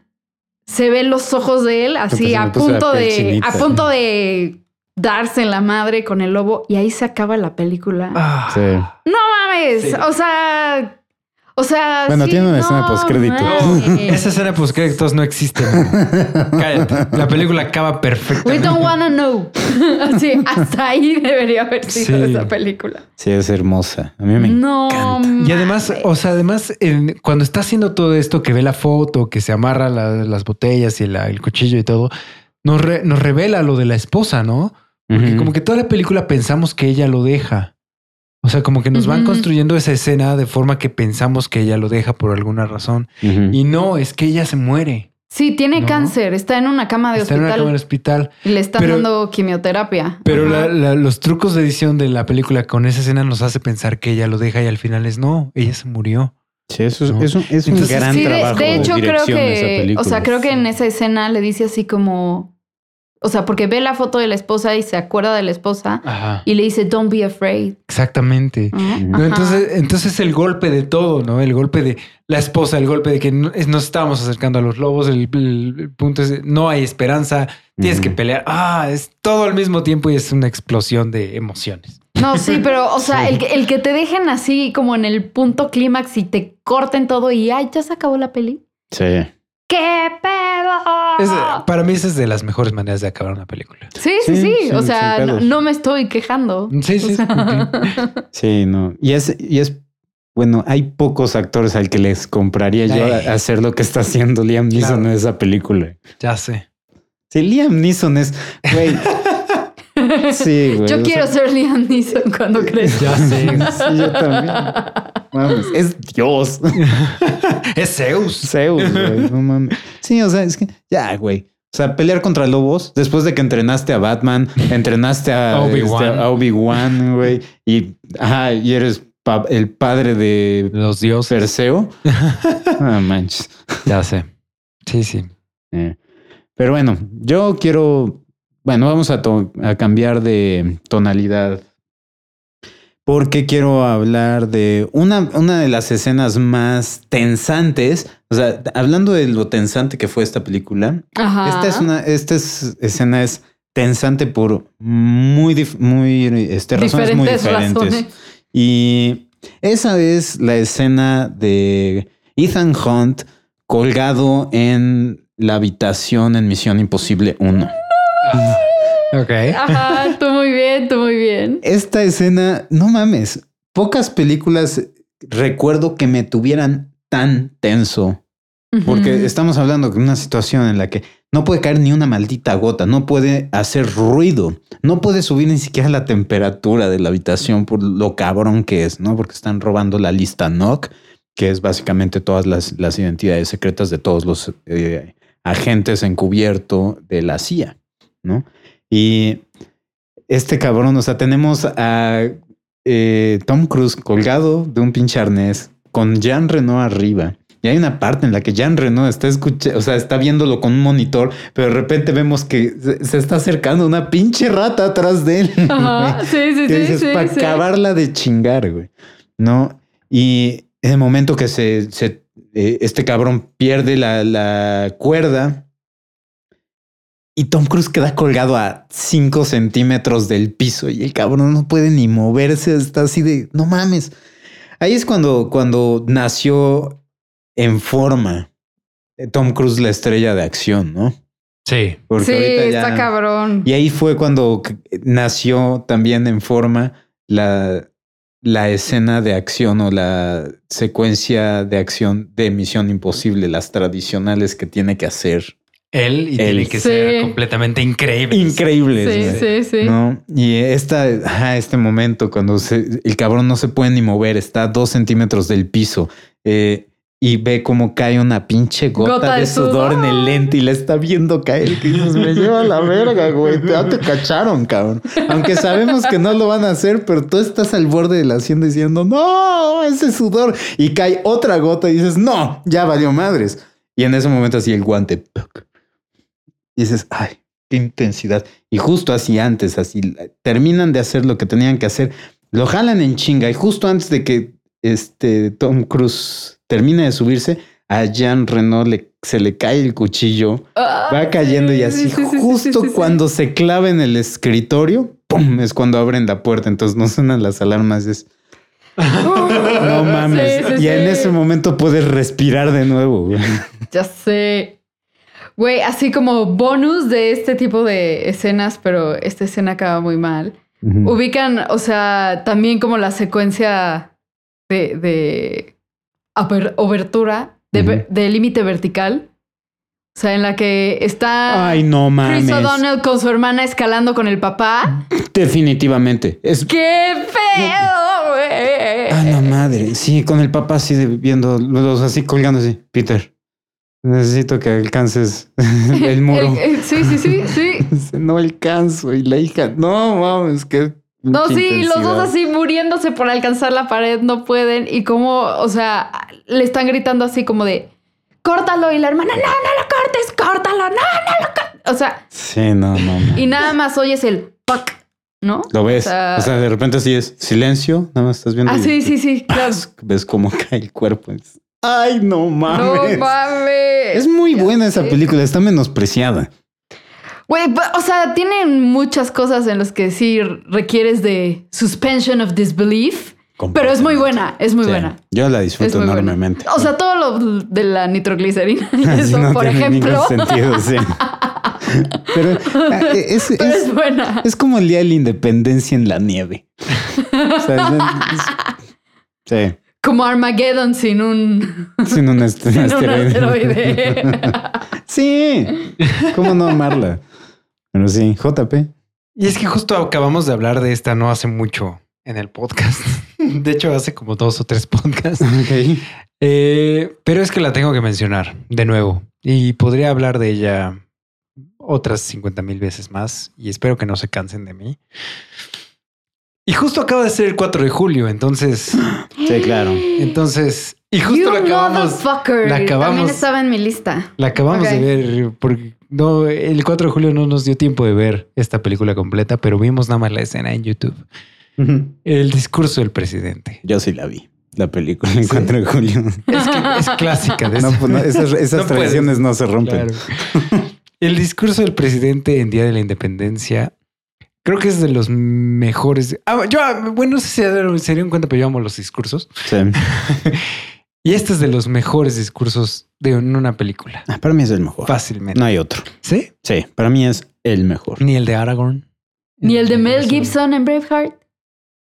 se ven los ojos de él así a punto de chinita. a punto de darse en la madre con el lobo y ahí se acaba la película. ah. Sí. No mames, Sí. o sea, o sea, Bueno, sí, tiene una escena no postcrédito. mames. Esa escena post créditos no existe. Cállate. La película acaba We perfectamente. don't wanna know. Así, hasta ahí debería haber sido Sí. esa película. Sí, es hermosa. A mí me no. encanta. Y además, o sea, además, en- cuando está haciendo todo esto, que ve la foto, que se amarra la- las botellas y la- el cuchillo y todo, nos, re- nos revela lo de la esposa, ¿no? Porque como que toda la película pensamos que ella lo deja. O sea, como que nos van construyendo esa escena de forma que pensamos que ella lo deja por alguna razón. Y no, es que ella se muere. Sí, tiene No. cáncer, está en una cama de Está en una hospital cama del hospital. y le están Pero- dando quimioterapia. Pero Ajá. la- la- los trucos de edición de la película con esa escena nos hace pensar que ella lo deja y al final es no, ella se murió. Sí, eso es, ¿no? es un, es un Entonces, gran Sí, de, trabajo. de hecho creo dirección de esa que, o sea, creo que en esa escena le dice así como, o sea, porque ve la foto de la esposa y se acuerda de la esposa Ajá. y le dice, don't be afraid. Exactamente. ¿no? Entonces, entonces el golpe de todo, ¿no? El golpe de la esposa, el golpe de que no- es- nos estábamos acercando a los lobos, el, el- el punto es no hay esperanza, tienes que pelear. Ah, es todo al mismo tiempo y es una explosión de emociones. No, sí, pero, o sea, Sí. el, que, el que te dejen así como en el punto clímax y te corten todo y, ay, ya se acabó la peli. Sí. ¡Qué pedo! Es- para mí esa es de las mejores maneras de acabar una película. Sí, sí, Sí, sí. sin- o sea, no, me estoy quejando. Sí, sí. O sea, ok. Sí, no. Y es, y es, bueno, hay pocos actores al que les compraría yo Ay. hacer lo que está haciendo Liam Neeson Claro. en esa película. Ya sé. Sí, Liam Neeson es, güey. Sí, güey. Yo quiero sea, ser Liam Neeson cuando crezca. Ya sé. Sí, yo también. Mames, es Dios. es Zeus. Zeus, güey. No mames. Sí, o sea, es que ya, güey. O sea, pelear contra lobos después de que entrenaste a Batman, entrenaste a Obi-Wan. este, Obi-Wan, güey, y, ajá, y eres pa- el padre de Los dioses. Perseo. No manches. Ya sé. Sí, sí. Eh, Pero bueno, yo quiero, bueno, vamos a, cambiar de tonalidad. Porque quiero hablar de una, una de las escenas más tensantes. O sea, hablando de lo tensante que fue esta película, Ajá. esta es una, esta es- escena es tensante por muy, muy, este, razones muy Diferentes diferentes. razones. Y esa es la escena de Ethan Hunt colgado en la habitación en Misión Imposible 1. Ok. Ajá, tú muy bien, tú muy bien. Esta escena, no mames, pocas películas recuerdo que me tuvieran tan tenso. Porque estamos hablando de una situación en la que no puede caer ni una maldita gota, no puede hacer ruido, no puede subir ni siquiera la temperatura de la habitación por lo cabrón que es, ¿no? Porque están robando la lista NOC, que es básicamente todas las, las identidades secretas de todos los eh, agentes encubierto de la CIA, ¿no? Y este cabrón, o sea, tenemos a eh, Tom Cruise colgado de un pinche arnés con Jean Reno arriba. Y hay una parte en la que Jean Reno está escuchando, o sea, está viéndolo con un monitor, pero de repente vemos que se, se está acercando una pinche rata atrás de él. Ajá, sí, sí, que sí, dices, sí, para sí. acabarla de chingar, güey. ¿No? Y en el momento que se, se, eh, este cabrón pierde la, la cuerda y Tom Cruise queda colgado a 5 centímetros del piso y el cabrón no puede ni moverse, está así de, no mames. Ahí es cuando, cuando nació en forma eh, Tom Cruise la estrella de acción, ¿no? Sí. Porque Sí, ahorita ya- está cabrón. y ahí fue cuando nació también en forma la, la escena de acción o la secuencia de acción de Misión Imposible, las tradicionales que tiene que hacer. Él y Él. tiene que Sí. ser completamente increíble. Increíbles. Sí, güey. sí, sí. ¿No? Y esta, ajá, este momento cuando se- el cabrón no se puede ni mover, está a dos centímetros del piso eh, y ve cómo cae una pinche gota, Gota de de sudor en el lente y la está viendo caer. Que dices, me lleva a la verga, güey. Ya te cacharon, cabrón. Aunque sabemos que no lo van a hacer, pero tú estás al borde de la hacienda diciendo, no, ese sudor. Y cae otra gota y dices, no, ya valió madres. Y en ese momento así el guante. ¡puc! Y dices, ay, qué intensidad. Y justo así antes, así terminan de hacer lo que tenían que hacer, lo jalan en chinga y justo antes de que este Tom Cruise termine de subirse, a Jean Reno le, se le cae el cuchillo, Ah, va cayendo y sí, así sí, sí, sí, justo sí, cuando se clava en el escritorio, ¡pum! es cuando abren la puerta, entonces no suenan las alarmas, es no mames. Y en ese momento puedes respirar de nuevo. güey. Ya sé. Güey, así como bonus de este tipo de escenas, pero esta escena acaba muy mal. Ubican, o sea, también como la secuencia de, de obertura, de, de límite vertical. O sea, en la que está Ay, no mames. Chris O'Donnell con su hermana escalando con el papá. Definitivamente. Es ¡Qué feo, güey! Ah, la madre. Sí, con el papá así de- viendo los así colgando así. Peter, necesito que alcances el muro. Sí, sí, sí, sí. no alcanzo. Y la hija, no mames, que. No, sí, los dos así muriéndose por alcanzar la pared, no pueden. Y como, o sea, le están gritando así como de, córtalo. Y la hermana, no, no lo cortes, córtalo, no, no lo cortes. O sea, Sí, no, no. no. y nada más oyes el fuck, ¿no? Lo ves. O sea- o sea, de repente así es silencio. Nada más estás viendo. Ah, y- sí, sí, sí, claro. Ves cómo cae el cuerpo. Es- Ay, no No mames. mames. es muy Ya buena esa película. Está menospreciada. Güey, o sea, tienen muchas cosas en las que sí requieres de suspension of disbelief. Pero es muy buena, es muy Sí, buena. Yo la disfruto buena. enormemente. O sea, todo lo de la nitroglicerina y Así eso, no por tiene ejemplo. ningún sentido, sí. Pero ah, es, Pero es- es buena. es como el día de la independencia en la nieve. O sea, es- es- Como Armageddon sin un, sin un, est- un sin un asteroide. asteroide. sí, ¿cómo no amarla? Pero sí, JP. Y es que justo acabamos de hablar de esta no hace mucho en el podcast. De hecho, hace como dos o tres podcasts. Ok. Eh, pero es que la tengo que mencionar de nuevo y podría hablar de ella otras 50 mil veces más y espero que no se cansen de mí. Y justo acaba de ser el 4 de julio, entonces, Sí, claro. entonces, y justo You la acabamos, motherfucker. la acabamos- También estaba en mi lista. la acabamos de ver porque no, el 4 de julio no nos dio tiempo de ver esta película completa, pero vimos nada más la escena en YouTube. El discurso del presidente. Yo sí la vi, la película el 4 de julio. Es, que es clásica. De No, pues, no, esas esas No tradiciones puedes. no se rompen. Claro. El discurso del presidente en Día de la Independencia creo que es de los mejores. Ah, yo, ah, bueno, no sé si se dieron cuenta, pero yo amo los discursos. Sí. Y este es de los mejores discursos de una película. Ah, Para mí es el mejor. Fácilmente. No hay otro. ¿Sí? Sí, para mí es el mejor. Ni el de Aragorn. Ni el de Mel Gibson en Braveheart.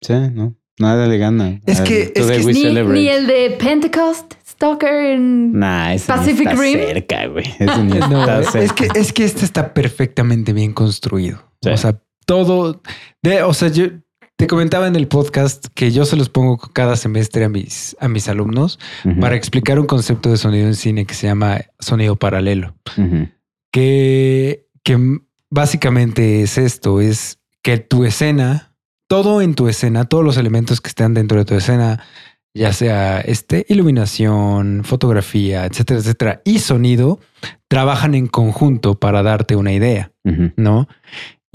Sí, no. Nada le gana. Es que- es que Ni, ni el de Pentecost Stalker en... Nah, ese ni Pacific está Rim. cerca, güey. Ese ni No, está es cerca. que, es que este está perfectamente bien construido. Sí. O sea, todo. De, o sea, yo te comentaba en el podcast que yo se los pongo cada semestre a mis, a mis alumnos para explicar un concepto de sonido en cine que se llama sonido paralelo. Que, que básicamente es esto: es que tu escena, todo en tu escena, todos los elementos que están dentro de tu escena, ya sea este, iluminación, fotografía, etcétera, etcétera, y sonido, trabajan en conjunto para darte una idea. ¿no?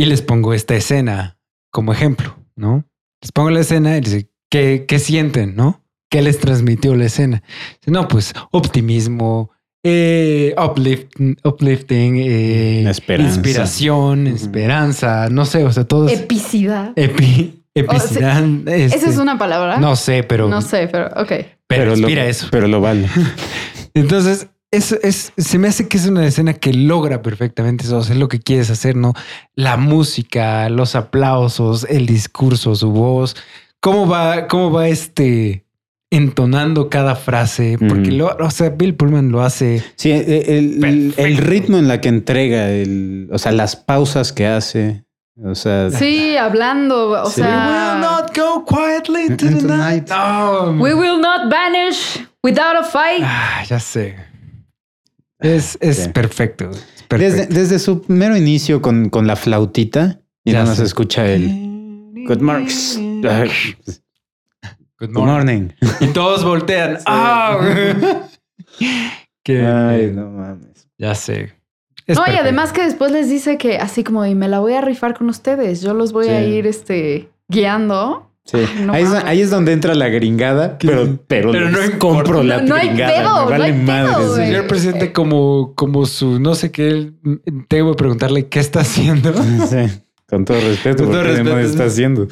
Y les pongo esta escena como ejemplo, ¿no? Les pongo la escena y les digo, ¿qué, qué sienten, no? ¿Qué les transmitió la escena? Dice, No, pues optimismo, eh, uplift- uplifting, eh, Esperanza. inspiración, esperanza, no sé, o sea, todo es Epicidad. epi, epicidad. ¿Esa este, es una palabra? No sé, pero, No sé, pero ok. pero, lo, inspira eso. Pero lo vale. Entonces, es, es, se me hace que es una escena que logra perfectamente eso. O sea, es lo que quieres hacer, ¿no? La música, los aplausos, el discurso, su voz. ¿Cómo va, cómo va este entonando cada frase? Porque Ujú. lo, o sea, Bill Pullman lo hace. Sí, el, el- ritmo en la que entrega, el, o sea, las pausas que hace. O sea, Sí, hablando, o Sí. sea... go quietly into the night. No. We will not vanish without a fight. Ah, ya sé. Es, es Sí. perfecto. es desde, perfecto. desde su mero inicio con, con la flautita y Ya nada más sé. escucha el Good morning. Good Good morning. Y todos voltean. ¡Ah! Que- Ay, no mames. Ya sé. Es no, y además que después les dice que así como, y me la voy a rifar con ustedes, yo los voy a ir este, guiando. Sí. No ahí, es, mames. ahí es donde entra la gringada, pero, pero, Pero no les compro la No- no hay gringada. pedo, me no vale hay pedo, madre. Señor presidente, como, como su no sé qué, tengo que preguntarle qué está haciendo. Sí, con todo respeto, Con todo porque no respeto. está haciendo.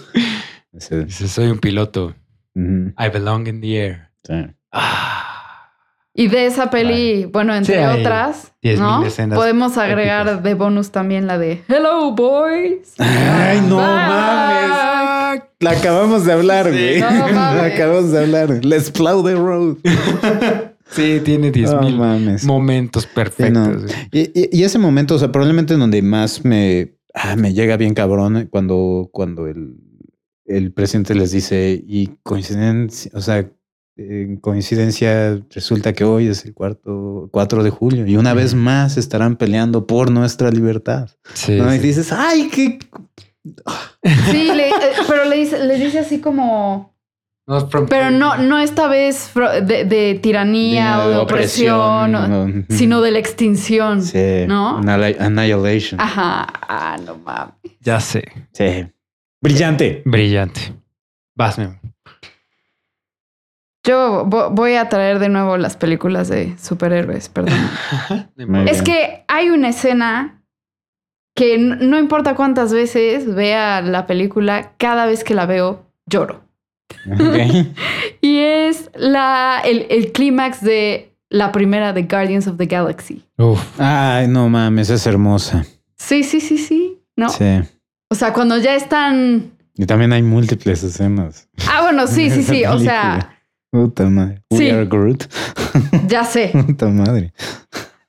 Sí. Dice, soy un piloto. I belong in the air. sí. Ah. Y de esa peli, bueno, entre otras, 10,000 ¿no? Podemos agregar épicas. de bonus también la de Hello Boys. Ay, no mames. La acabamos de hablar, Sí. güey. No La acabamos de hablar. Let's plow the road. Sí, tiene 10 No mil mames. momentos Sí, perfectos. no. Y, y- y ese momento, o sea, probablemente en donde más me, ah, me llega bien cabrón eh, cuando, cuando el, el presidente les dice y coincidencia, o sea, en coincidencia resulta que hoy es el cuarto, 4 de julio y una vez más estarán peleando por nuestra libertad. Sí, ¿no? Y dices, ay, qué Sí, le- eh, pero le dice, le dice así como, No, from- pero no, no esta vez de, de tiranía o de opresión, no. sino de la extinción. Sí, ¿no? annihila- Annihilation. Ajá, ah, no mames. Ya sé. Sí. Brillante. Brillante. Vas, Memo. Yo vo- voy a traer de nuevo las películas de superhéroes, perdón. Es bien. que hay una escena que no importa cuántas veces vea la película, cada vez que la veo lloro. Y es la, el, el clímax de la primera de Guardians of the Galaxy. Uf. Ay, no mames, es hermosa. Sí, sí, sí, sí. No. Sí. O sea, cuando ya están. Y también hay múltiples escenas. Ah, bueno, sí, sí, sí. O sea, Puta madre. We Sí. are Groot. ya sé. Puta madre.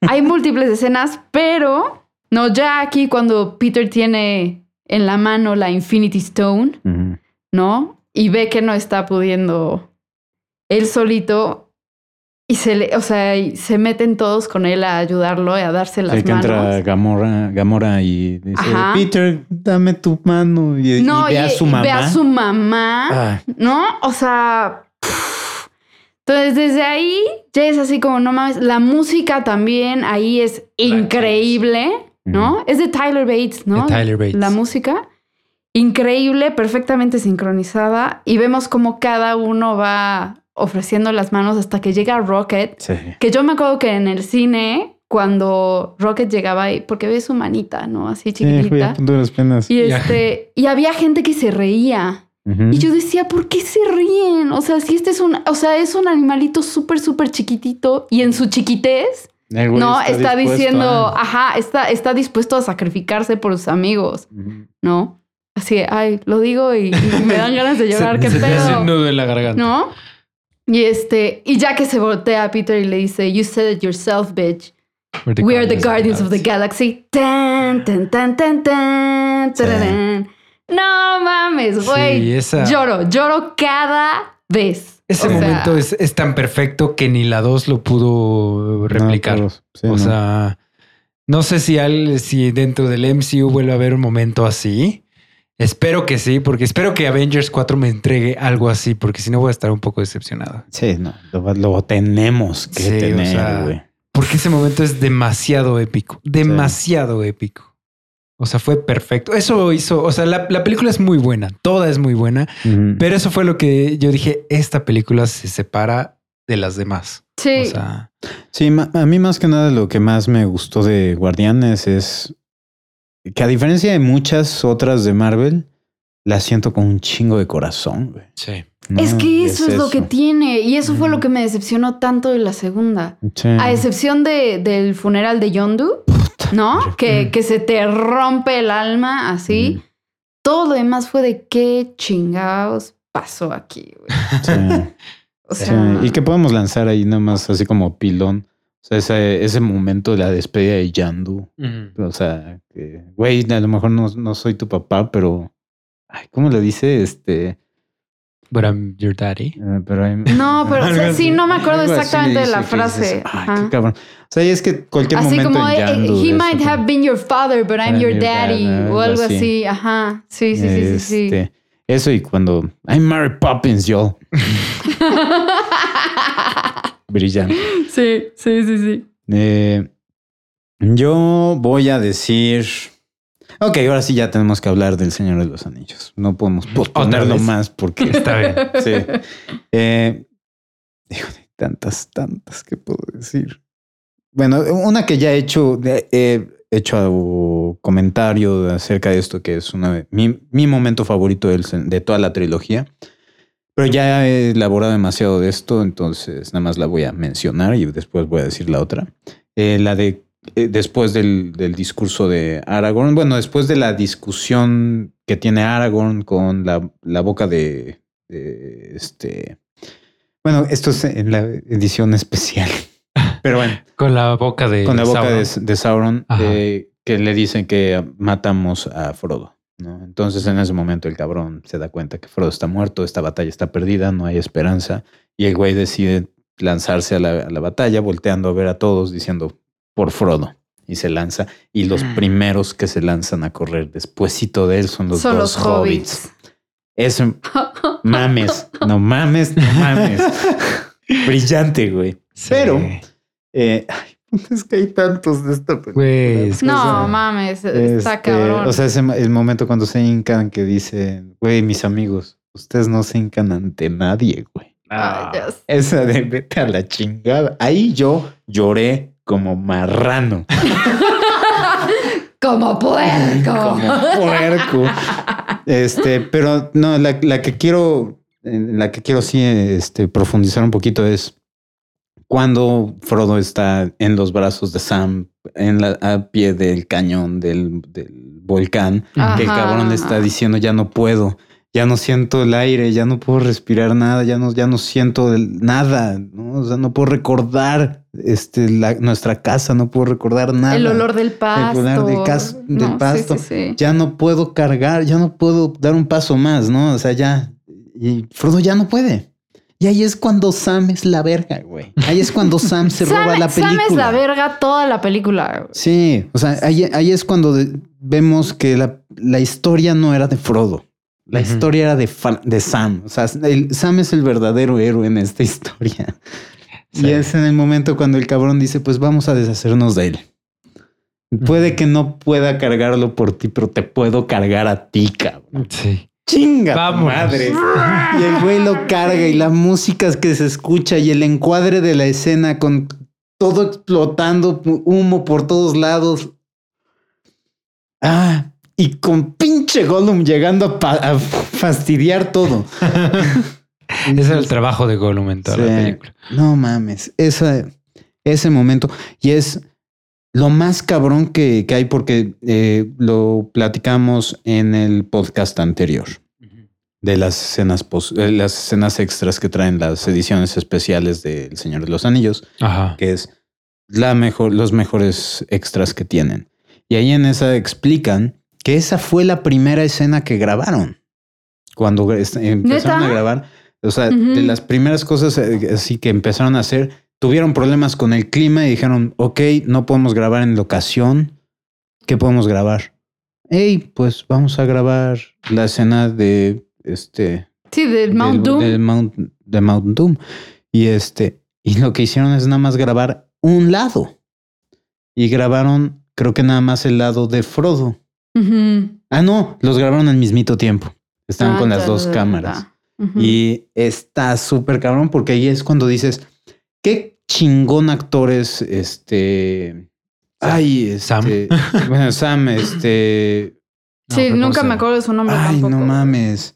Hay múltiples escenas, pero no, ya aquí cuando Peter tiene en la mano la Infinity Stone. ¿no? Y ve que no está pudiendo él solito y se le, o sea, y se meten todos con él a ayudarlo y a darse las Sí, que manos. entra Gamora, Gamora y dice, Ajá. Peter, dame tu mano. Y, no, y ve a su mamá. ve a su mamá, Ah, ¿no? O sea, pff, Entonces, desde ahí ya es así como, no mames, la música también ahí es increíble, ¿no? Es de Tyler Bates, ¿no? De Tyler Bates. La música. Increíble, perfectamente sincronizada. Y vemos como cada uno va ofreciendo las manos hasta que llega Rocket. Sí. Que yo me acuerdo que en el cine, cuando Rocket llegaba ahí, porque ve su manita, ¿no? Así Sí, chiquitita. las penas. y este, y había gente que se reía. Y yo decía, ¿por qué se ríen? O sea, si este es un, o sea, es un animalito súper, súper chiquitito y en su chiquitez, no, está, dispuesto diciendo, a- ajá, está, está dispuesto a sacrificarse por sus amigos, Ujú. ¿no? Así, ay, lo digo y, y me dan ganas de llorar, se, qué se hace pedo. un nudo en la garganta. ¿No? Y este, y ya que se voltea a Peter y le dice, You said it yourself, bitch. We are the guardians of the galaxy. Tan, tan, tan, tan, tan, Sí. tararán. No mames, güey. Sí, esa- Lloro, lloro cada vez. Ese O sea, momento es, es tan perfecto que ni la 2 lo pudo replicar. No, pero- sí, o no. sea, no sé si, al, si dentro del MCU vuelve a haber un momento así. Espero que sí, porque espero que Avengers 4 me entregue algo así, porque si no voy a estar un poco decepcionado. Sí, no, lo, lo tenemos que Sí, o tener, sea, güey. Porque ese momento es demasiado épico, demasiado épico. O sea, fue perfecto. Eso hizo, o sea, la, la película es muy buena, toda es muy buena, pero eso fue lo que yo dije, esta película se separa de las demás. Sí. O sea, Sí, a mí más que nada lo que más me gustó de Guardianes es que a diferencia de muchas otras de Marvel, la siento con un chingo de corazón, güey. sí. No, es que eso es, lo que tiene. Y eso fue lo que me decepcionó tanto de la segunda. Sí. A excepción de, del funeral de Yondu, ¿no? Que, Mm. que se te rompe el alma así. Ujú. Todo lo demás fue de qué chingados pasó aquí, güey. Sí. O Sí, sea, Y que podemos lanzar ahí nada más así como pilón. O sea, ese, ese momento de la despedida de Yandu. O sea, que, güey, a lo mejor no, no soy tu papá, pero. Ay, ¿cómo le dice? Este. But I'm your daddy. eh, pero No, pero o sea, Algo sí, no me acuerdo exactamente de la dices, frase. Qué cabrón. O sea, y es que cualquier Así momento como, en eh, Yandu. he might have been your father, but I'm I'm your your dad, daddy. o algo así. así. Ajá. Sí, sí, sí, sí, sí. Este, Eso y cuando. I'm Mary Poppins, yo. Brillante. sí, sí, sí, sí. Eh, yo voy a decir. Ok, ahora sí ya tenemos que hablar del Señor de los Anillos. No podemos posponerlo más porque. Está bien. sí. Eh, híjole, tantas, tantas que puedo decir. Bueno, una que ya he hecho, eh, he hecho comentario acerca de esto, que es una mi, mi momento favorito del- de toda la trilogía. Pero ya he elaborado demasiado de esto, entonces nada más la voy a mencionar y después voy a decir la otra. Eh, la de eh, después del, del discurso de Aragorn, bueno, después de la discusión que tiene Aragorn con la, la boca de, de este. Bueno, esto es en la edición especial. Pero bueno, Con la boca de con la boca Sauron. de, de Sauron, eh, que le dicen que matamos a Frodo. ¿no? Entonces en ese momento el cabrón se da cuenta que Frodo está muerto, esta batalla está perdida, no hay esperanza. Y el güey decide lanzarse a la, a la batalla, volteando a ver a todos, diciendo por Frodo. Y se lanza. Y los Mm. primeros que se lanzan a correr despuésito de él son los Son dos los hobbits. hobbits. Eso, mames, no mames, no mames. Brillante, güey. Sí. Pero eh, ay, es que hay tantos de esta película. Güey, es No, mames, está Este, cabrón. O sea, ese, el momento cuando se hincan que dicen, güey, mis amigos, ustedes no se hincan ante nadie, güey. Ay, ya sé. Esa de vete a la chingada. Ahí yo lloré como marrano, Como puerco. como puerco. Este, pero no, la, la que quiero, la que quiero sí este, profundizar un poquito es cuando Frodo está en los brazos de Sam, en la, a pie del cañón del, del volcán, Ajá. que el cabrón está diciendo ya no puedo, ya no siento el aire, ya no puedo respirar nada, ya no, ya no siento el- nada, ¿no? O sea, no puedo recordar este, la- nuestra casa, no puedo recordar nada. El olor del pasto. olor del cas- del No, pasto. sí, sí. Ya no puedo cargar, ya no puedo dar un paso más, ¿no? O sea, ya. Y Frodo ya no puede. Y ahí es cuando Sam es la verga, güey. Ahí es cuando Sam se Sam- roba la película. Sam es la verga toda la película. Sí, o sea, ahí, ahí es cuando vemos que la, la historia no era de Frodo. La historia era de, de Sam. O sea, el- Sam es el verdadero héroe en esta historia. Sí. Y es en el momento cuando el cabrón dice, pues vamos a deshacernos de él. Puede que no pueda cargarlo por ti, pero te puedo cargar a ti, cabrón. Sí. Chinga, madre. Y el güey lo carga y la música que se escucha y el encuadre de la escena con todo explotando, humo por todos lados. Ah, y con pinche Gollum llegando a fastidiar todo. Ese era el trabajo de Gollum en toda la película. No mames, esa, ese momento. Y es lo más cabrón que, que hay porque eh, lo platicamos en el podcast anterior de las escenas, pos- eh, las escenas extras que traen las ediciones especiales de El Señor de los Anillos, Ajá. que es la mejor, los mejores extras que tienen. Y ahí en esa explican que esa fue la primera escena que grabaron. Cuando est- empezaron ¿Neta? a grabar, o sea, de las primeras cosas eh, así que empezaron a hacer, tuvieron problemas con el clima y dijeron, ok, no podemos grabar en locación, ¿qué podemos grabar? Hey, pues vamos a grabar la escena de este Sí, del Mount del- Doom. del Mount- de Mount Doom. Y este, y lo que hicieron es nada más grabar un lado. Y grabaron, creo que nada más el lado de Frodo. Ah, no, los grabaron al mismito tiempo. Estaban Ah, con las dos cámaras. Y está súper cabrón porque ahí es cuando dices, qué chingón actores, este... Ay, este, Sam. Bueno, Sam, este... No, sí, pero ¿cómo nunca me acuerdo de su nombre Ay, tampoco. no mames.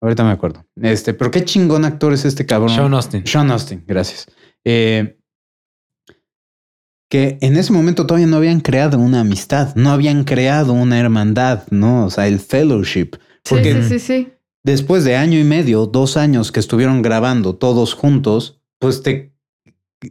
Ahorita me acuerdo. Este, pero qué chingón actor es este cabrón. Sean Austin. Sean Austin, gracias. Eh, que en ese momento todavía no habían creado una amistad, no habían creado una hermandad, ¿no? O sea, el fellowship. Sí, Porque sí, sí, sí. después de año y medio, dos años que estuvieron grabando todos juntos, pues te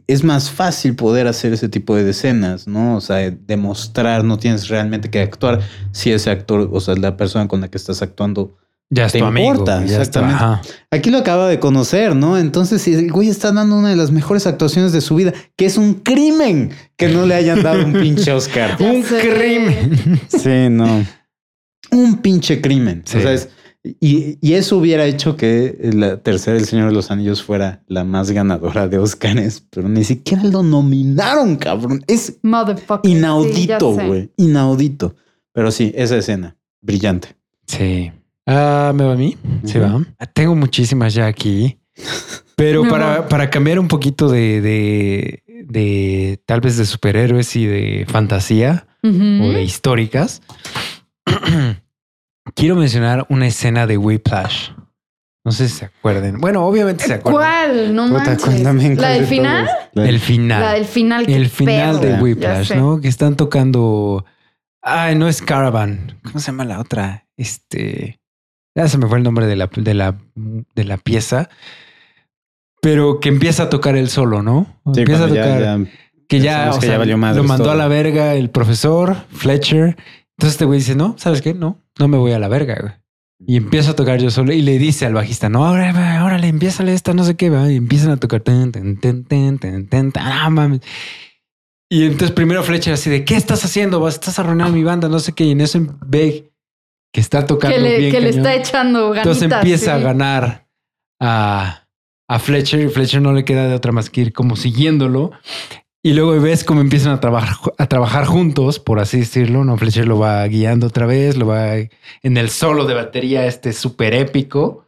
es más fácil poder hacer ese tipo de escenas, ¿no? O sea, demostrar, no tienes realmente que actuar si ese actor, o sea, la persona con la que estás actuando. Ya es Te tu amigo. importa, ya es tu- exactamente. Aquí lo acaba de conocer, ¿no? Entonces, si el güey está dando una de las mejores actuaciones de su vida, que es un crimen que no le hayan dado un pinche Oscar. Un crimen. Sí, no. Un pinche crimen. Sí. O sea, es- y, y eso hubiera hecho que la tercera El Señor de los Anillos fuera la más ganadora de Oscars, pero ni siquiera lo nominaron, cabrón. Es inaudito, güey. inaudito. Pero sí, esa escena, brillante. Sí. Ah, ¿me va a mí? Sí, Ujú. va. Ah, Tengo muchísimas ya aquí. Pero para, para cambiar un poquito de, de, de tal vez de superhéroes y de fantasía o de históricas, quiero mencionar una escena de Whiplash. No sé si se acuerden. Bueno, obviamente se acuerdan. ¿Cuál? No Puta, manches. ¿La del de final? La del- El final. La del final. el final pedo. de Whiplash. ¿no? Que están tocando. Ay, no es Caravan. ¿Cómo se llama la otra? Este. Ya se me fue el nombre de la, de la, de la pieza. Pero que empieza a tocar él solo, ¿no? Sí, empieza a ya- tocar. ya- que ya, pensamos o que sea, ya valió madres lo mandó todo. a la verga el profesor Fletcher. Entonces este güey dice, no, ¿sabes qué? No, no me voy a la verga, güey. Y empiezo a tocar yo solo y le dice al bajista, no, ahora, va, órale, empiézale esta, no sé qué. Y empiezan a tocar. Ten, ten, ten, ten, ten, ten, tan, ah, mames. Y entonces primero Fletcher así de, ¿qué estás haciendo? Vas, estás arruinando mi banda, no sé qué. Y en eso ve que está tocando Que le, bien que le está echando ganitas. Entonces empieza a ganar a, a Fletcher y Fletcher no le queda de otra más que ir como siguiéndolo. Y luego ves cómo empiezan a trabajar, a trabajar juntos, por así decirlo. No, Fletcher lo va guiando otra vez, lo va en el solo de batería, este súper épico.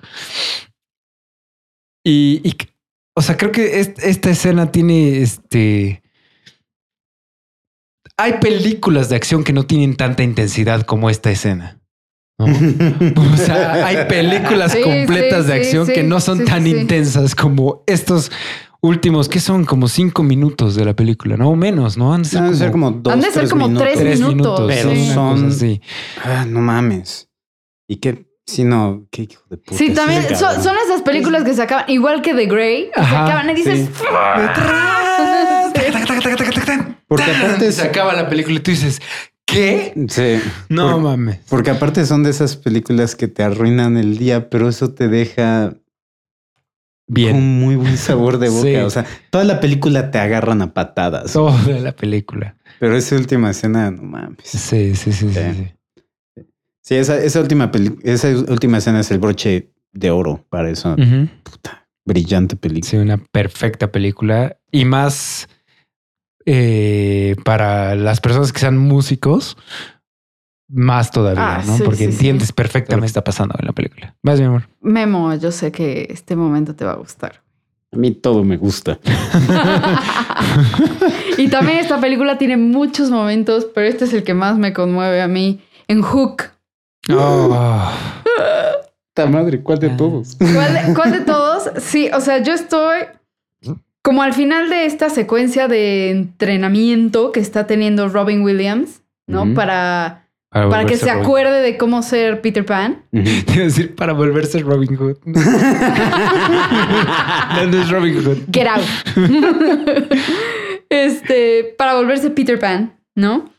Y, y, o sea, creo que est- esta escena tiene este. Hay películas de acción que no tienen tanta intensidad como esta escena. ¿no? O sea, hay películas Sí, completas sí, de acción sí, que no son sí, tan intensas como estos últimos, que son como cinco minutos de la película, no o menos, ¿no? Han de ser Han de ser como, dos, Han de ser tres como minutos. tres tres minutos, pero sí, son- así. Ah, no mames. Y qué, si no, qué hijo de puta. Sí, también son, esas películas que se acaban, igual que The Grey, que se Ajá, acaban y dices, sí. Porque aparte se acaba la película y tú dices, ¿qué? Sí. No Por- mames. Porque aparte son de esas películas que te arruinan el día, pero eso te deja Bien. un muy buen sabor de boca. Sí. O sea, toda la película te agarran a patadas. Toda la película. Pero esa última escena, no mames. Sí, sí, sí, sí. Sí. sí. Sí, esa, esa última peli- esa última escena es el broche de oro para eso. Puta, brillante película. Sí, una perfecta película. Y más eh, para las personas que sean músicos, más todavía, Ah, ¿no? sí, Porque sí, sí. entiendes perfectamente lo que está pasando en la película. Vas, mi amor. Memo, yo sé que este momento te va a gustar. A mí todo me gusta. y también esta película tiene muchos momentos, pero este es el que más me conmueve a mí. En Hook. Oh. ¡Ta madre! ¿Cuál de Ah. todos? ¿Cuál de, cuál de todos? Sí, o sea, yo estoy como al final de esta secuencia de entrenamiento que está teniendo Robin Williams, ¿no? Para, para que se Robin- acuerde de cómo ser Peter Pan. Ujú. Te iba a decir para volverse Robin Hood. no, no es Robin Hood. Get out. este, para volverse Peter Pan, ¿no?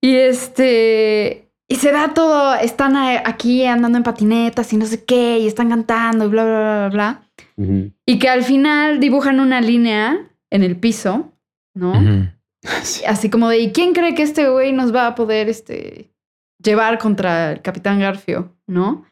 Y este. Y se da todo. Están aquí andando en patinetas y no sé qué, y están cantando y bla, bla, bla, bla, bla. Y que al final dibujan una línea en el piso, ¿no? Sí. Así como de, ¿y quién cree que este güey nos va a poder este, llevar contra el Capitán Garfio, ¿no?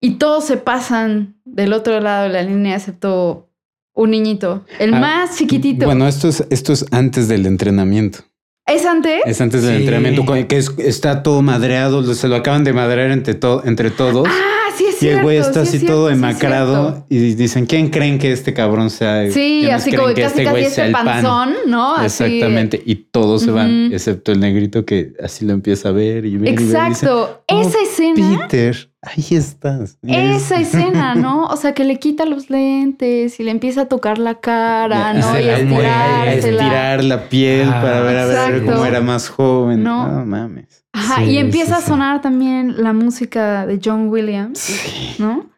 Y todos se pasan del otro lado de la línea, excepto un niñito, el Ah, más chiquitito. Bueno, esto es, esto es antes del entrenamiento. ¿Es antes? Es antes del Sí. entrenamiento, con- que es- está todo madreado, se lo acaban de madrear entre, to- entre todos. Ah, y el güey está sí es así cierto, todo sí es emacrado cierto. y dicen, ¿quién creen que este cabrón sea? Sí, ¿Quiénes así creen como que casi este casi ese el pan?" panzón, ¿no? Así- Exactamente. Y todos se van, excepto el negrito que así lo empieza a ver y ver y ver. y dice, Exacto. "Oh, Esa escena. Peter, ahí estás. Esa escena, ¿no? O sea, que le quita los lentes y le empieza a tocar la cara, ¿no? se Y la a estirar la piel Ah, para ver a ver cómo era más joven. No. No, mames. Ajá, Sí, y empieza sí, a sí. sonar también la música de John Williams, Sí. ¿no?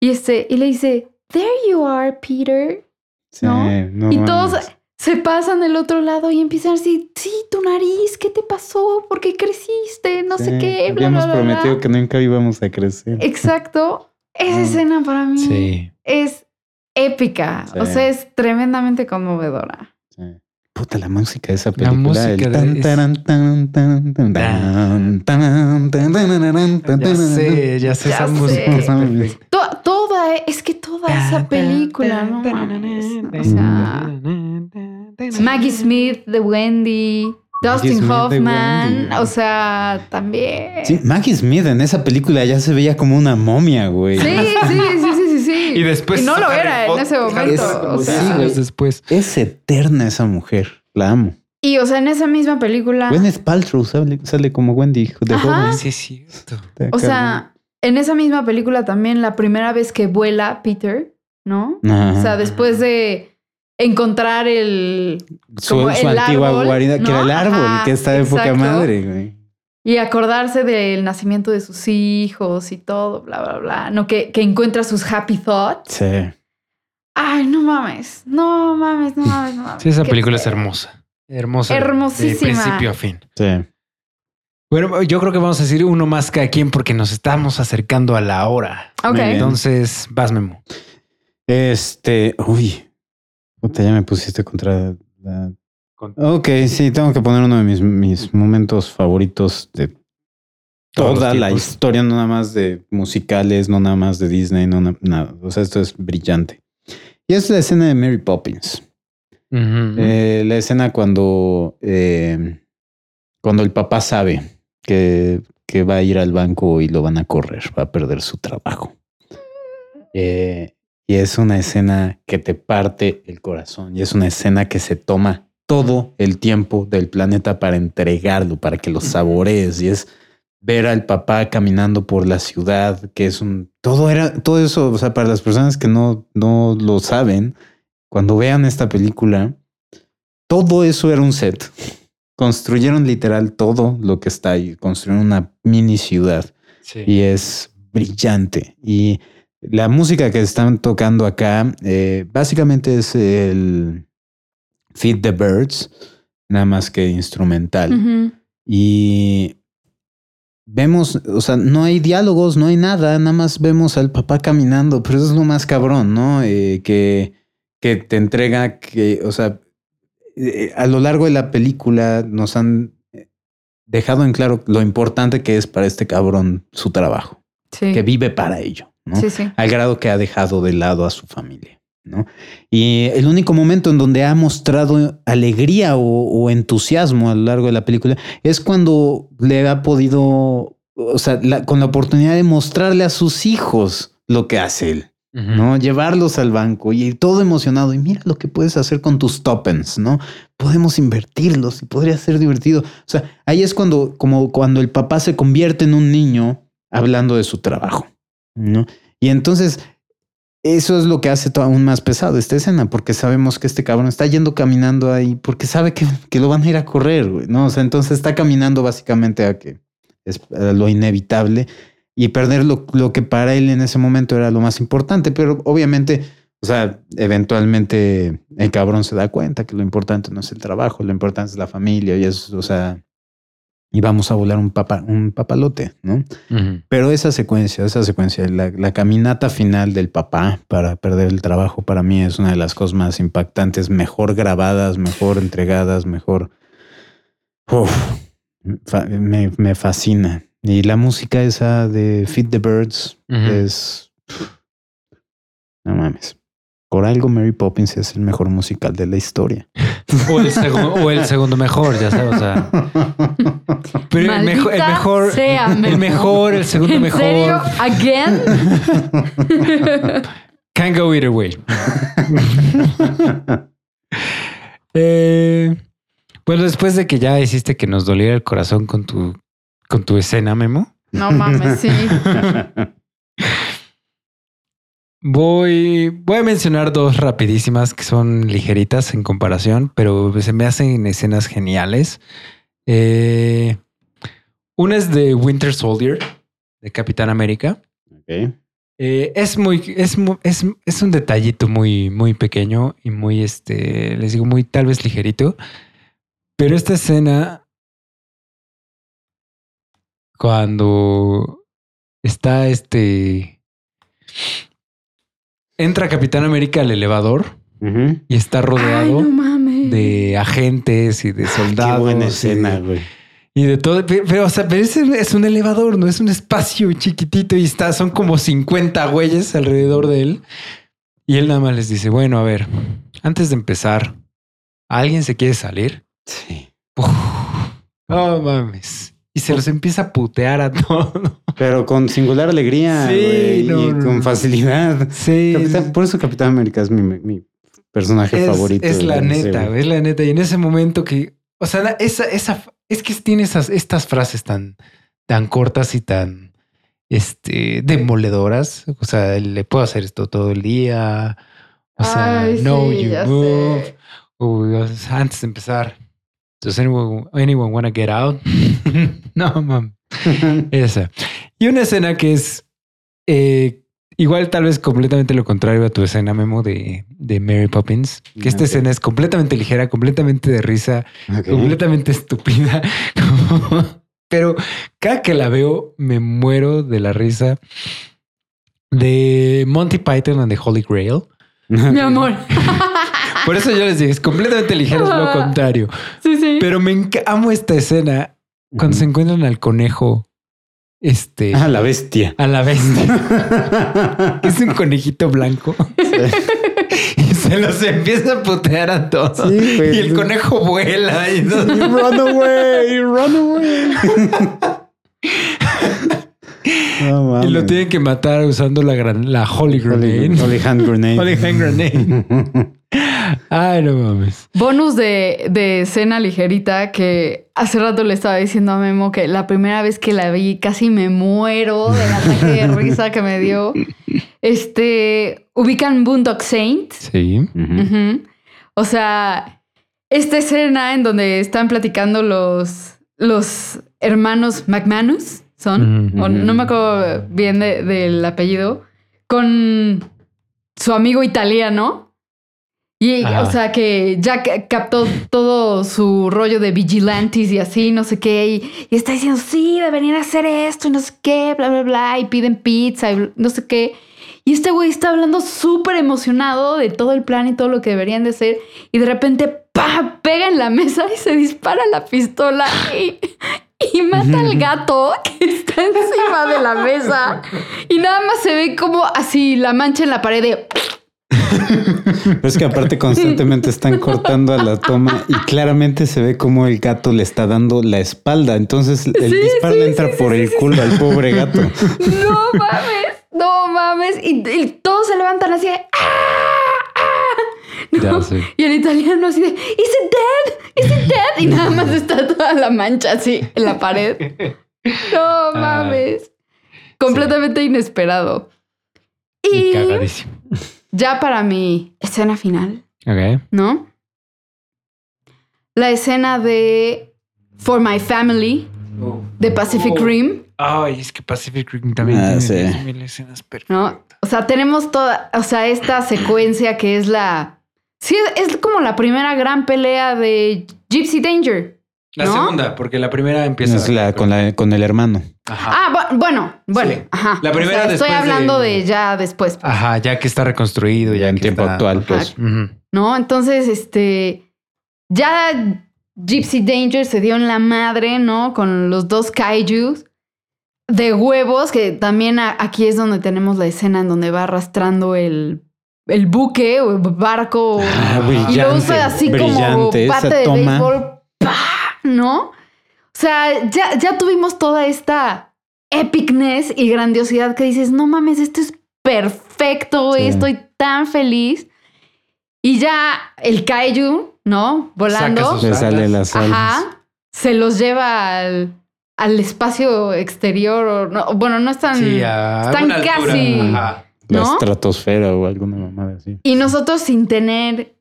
Y este, y le dice, There you are, Peter. sí, ¿No? no y mames. todos se pasan del otro lado y empiezan a decir, sí, tu nariz, ¿qué te pasó? ¿Por qué creciste? No sé qué. Bla, habíamos bla, prometido que nunca íbamos a crecer. Exacto. Esa escena para mí es épica. O sea, es tremendamente conmovedora. Puta, la música de esa película. La música Ya sé, ya sé ya esa toda, es que toda esa película. O sea... Maggie Smith de Wendy, Dustin Hoffman, o sea, también. Sí, Maggie Smith en esa película ya se veía como una momia, güey. Sí, sí, sí, sí, sí, sí. Y después Y no lo era en ese momento. Es- o sí, sea, güey. después. Es eterna esa mujer. La amo. y o sea, en esa misma película, Gwyneth Paltrow sale, sale como Wendy de Ajá. joven. Sí, es cierto. O sea, en esa misma película también la primera vez que vuela Peter, ¿no? O sea, después de encontrar el su, como su el antigua árbol, guarida, que era el árbol, Ajá, que está de poca exacto. madre, güey. y acordarse del nacimiento de sus hijos y todo, bla, bla, bla. No, que, que encuentra sus happy thoughts. Sí. Ay, no mames, no mames, no mames, no mames. Sí, esa película es hermosa. Hermosa. Hermosísima. De principio a fin. Sí. Bueno, yo creo que vamos a decir uno más cada quien porque nos estamos acercando a la hora. Ok. Entonces, vas, Memo. Este, uy, puta, ya me pusiste contra la. Ok, sí, tengo que poner uno de mis, mis momentos favoritos de toda la historia, no nada más de musicales, no nada más de Disney, no na- nada. O sea, esto es brillante. Y es la escena de Mary Poppins. Eh, la escena cuando, eh, cuando el papá sabe que, que va a ir al banco y lo van a correr, va a perder su trabajo. Eh, y es una escena que te parte el corazón y es una escena que se toma todo el tiempo del planeta para entregarlo, para que lo saborees y es ver al papá caminando por la ciudad, que es un todo era todo eso, o sea, para las personas que no no lo saben, cuando vean esta película, todo eso era un set. Construyeron literal todo lo que está ahí, construyeron una mini ciudad Sí. y es brillante. Y la música que están tocando acá, eh, básicamente es el Feed the Birds, nada más que instrumental. Y vemos, o sea, no hay diálogos, no hay nada, nada más vemos al papá caminando, pero eso es lo más cabrón, ¿no? Eh, que, que te entrega que, o sea, eh, a lo largo de la película nos han dejado en claro lo importante que es para este cabrón su trabajo, Sí. que vive para ello, ¿no? Sí, sí. Al grado que ha dejado de lado a su familia, ¿no? Y el único momento en donde ha mostrado alegría o, o entusiasmo a lo largo de la película es cuando le ha podido, o sea, la- con la oportunidad de mostrarle a sus hijos lo que hace él. ¿no? Llevarlos al banco y todo emocionado. Y mira lo que puedes hacer con tus tokens, ¿no? Podemos invertirlos y podría ser divertido. O sea, ahí es cuando, como cuando el papá se convierte en un niño hablando de su trabajo, ¿no? Y entonces, eso es lo que hace aún más pesado esta escena, porque sabemos que este cabrón está yendo caminando ahí porque sabe que, que lo van a ir a correr, güey, ¿no? O sea, entonces está caminando básicamente a que es lo inevitable y perder lo, lo que para él en ese momento era lo más importante, pero obviamente, o sea, eventualmente el cabrón se da cuenta que lo importante no es el trabajo, lo importante es la familia y eso, o sea, y vamos a volar un, papa, un papalote, ¿no? Pero esa secuencia, esa secuencia, la, la caminata final del papá para perder el trabajo, para mí es una de las cosas más impactantes, mejor grabadas, mejor entregadas, mejor... Uf, me, me fascina. Y la música esa de Feed the Birds es... No mames. Por algo Mary Poppins es el mejor musical de la historia. O el, segu- o el segundo mejor, ya sabes. O sea, pero el mejor, el Maldita mejor, sea, el mejor, el segundo ¿En mejor. serio? ¿Again? Can't go either way. Eh, bueno, después de que ya hiciste que nos doliera el corazón con tu, con tu escena, Memo, No mames, sí. Voy, voy a mencionar dos rapidísimas que son ligeritas en comparación, pero se me hacen escenas geniales. Eh, una es de Winter Soldier, de Capitán América. Ok. Eh, es muy, es, es, es un detallito muy, muy pequeño y muy, este, les digo, muy tal vez ligerito. Pero esta escena, cuando está este, entra Capitán América al elevador y está Ay, rodeado no mames. de agentes y de soldados. Qué buena y escena, de- güey. y de todo, pero, pero, o sea, pero es, es un elevador, no es un espacio chiquitito y está, son como 50 güeyes alrededor de él. Y él nada más les dice, bueno, a ver, antes de empezar, ¿alguien se quiere salir? Sí. Uf, no mames. Y se los empieza a putear a todos. Pero con singular alegría Sí, no, y no, con facilidad. Sí. Capitán- por eso Capitán América es mi, mi personaje es, favorito. es la neta, es la neta. Y en ese momento que, o sea, esa, esa, es que tiene esas, estas frases tan, tan cortas y tan, este, demoledoras. O sea, le puedo hacer esto todo el día. O sea, Ay, no, sí, you move. o sea, antes de empezar, does anyone, anyone wanna get out? no, mam. Esa. Y una escena que es eh, igual tal vez completamente lo contrario a tu escena, Memo, de, de Mary Poppins. Que esta Ok. escena es completamente ligera, completamente de risa, Ok. completamente estúpida. Pero cada que la veo me muero de la risa. De Monty Python and the Holy Grail. Mi amor. Por eso yo les digo, es completamente ligera, es lo contrario. Sí, sí. Pero me amo esta escena cuando se encuentran al conejo. Este. Ah, la bestia. a la bestia. Es un conejito blanco. y se los empieza a putear a todos. Sí, y el conejo vuela. Y todo. run away, run away. No Y lo tienen que matar usando la, gran, la Holy Grenade. Holy, Holy Hand Grenade. Holy Hand Grenade. Ay, no mames. Bonus de, de escena ligerita que hace rato le estaba diciendo a Memo que la primera vez que la vi casi me muero del ataque de risa que me dio. Este, ubican Boondock Saint. Sí. O sea, esta escena en donde están platicando los, los hermanos McManus, son, o no me acuerdo bien de- del apellido, con su amigo italiano. Y, Ajá. o sea, que ya ca- captó todo su rollo de vigilantes y así, no sé qué. Y, y está diciendo, sí, deberían hacer esto y no sé qué, bla, bla, bla. Y piden pizza y no sé qué. Y este güey está hablando súper emocionado de todo el plan y todo lo que deberían de hacer. Y de repente, ¡pa! Pega en la mesa y se dispara la pistola. Y, y mata al gato que está encima de la mesa y nada más se ve como así la mancha en la pared de... Pero es que aparte constantemente están cortando a la toma y claramente se ve como el gato le está dando la espalda. Entonces el Sí, disparo sí, le entra sí, por el culo al pobre gato. No mames, no mames. Y, y todos se levantan así de... "Ah, ah". ¿no? Ya sé. Y el italiano así de... ¿Is it dead? ¿Is it dead? Y nada más está toda la mancha así en la pared. No mames. Completamente inesperado. Y Y cagadísimo. Ya para mi escena final, Ok. ¿no? La escena de For My Family de Pacific Oh. Rim, Ay, es que Pacific Rim también Ah, tiene sí. 10.000 escenas perfectas. ¿no? O sea, tenemos toda, o sea, esta secuencia que es la... Sí, es como la primera gran pelea de Gypsy Danger. La ¿No? segunda, porque la primera empieza Es la, con, la, con el hermano. Ajá. Ah, bu- bueno, bueno, Sí. ajá. La O primera sea, estoy después hablando de- de... ya después, pues, Ajá, ya que está reconstruido, ya en tiempo está- actual, pues. ¿no? Entonces, este, ya Gypsy Danger se dio en la madre, ¿no? Con los dos kaijus de huevos, que también a- aquí es donde tenemos la escena en donde va arrastrando el, el buque o el barco Ah, y lo usa así como parte de toma. béisbol, ¡pah! ¿No? O sea, ya, ya tuvimos toda esta epicness y grandiosidad que dices, no mames, esto es perfecto, Sí. estoy tan feliz. Y ya el kaiju, ¿no? Volando. Saca sus- Le sale las alas. Ajá. Se los lleva al, al espacio exterior. O no, bueno, no están. Sí, están casi- Ajá. La estratosfera o alguna mamada así. Y nosotros sin tener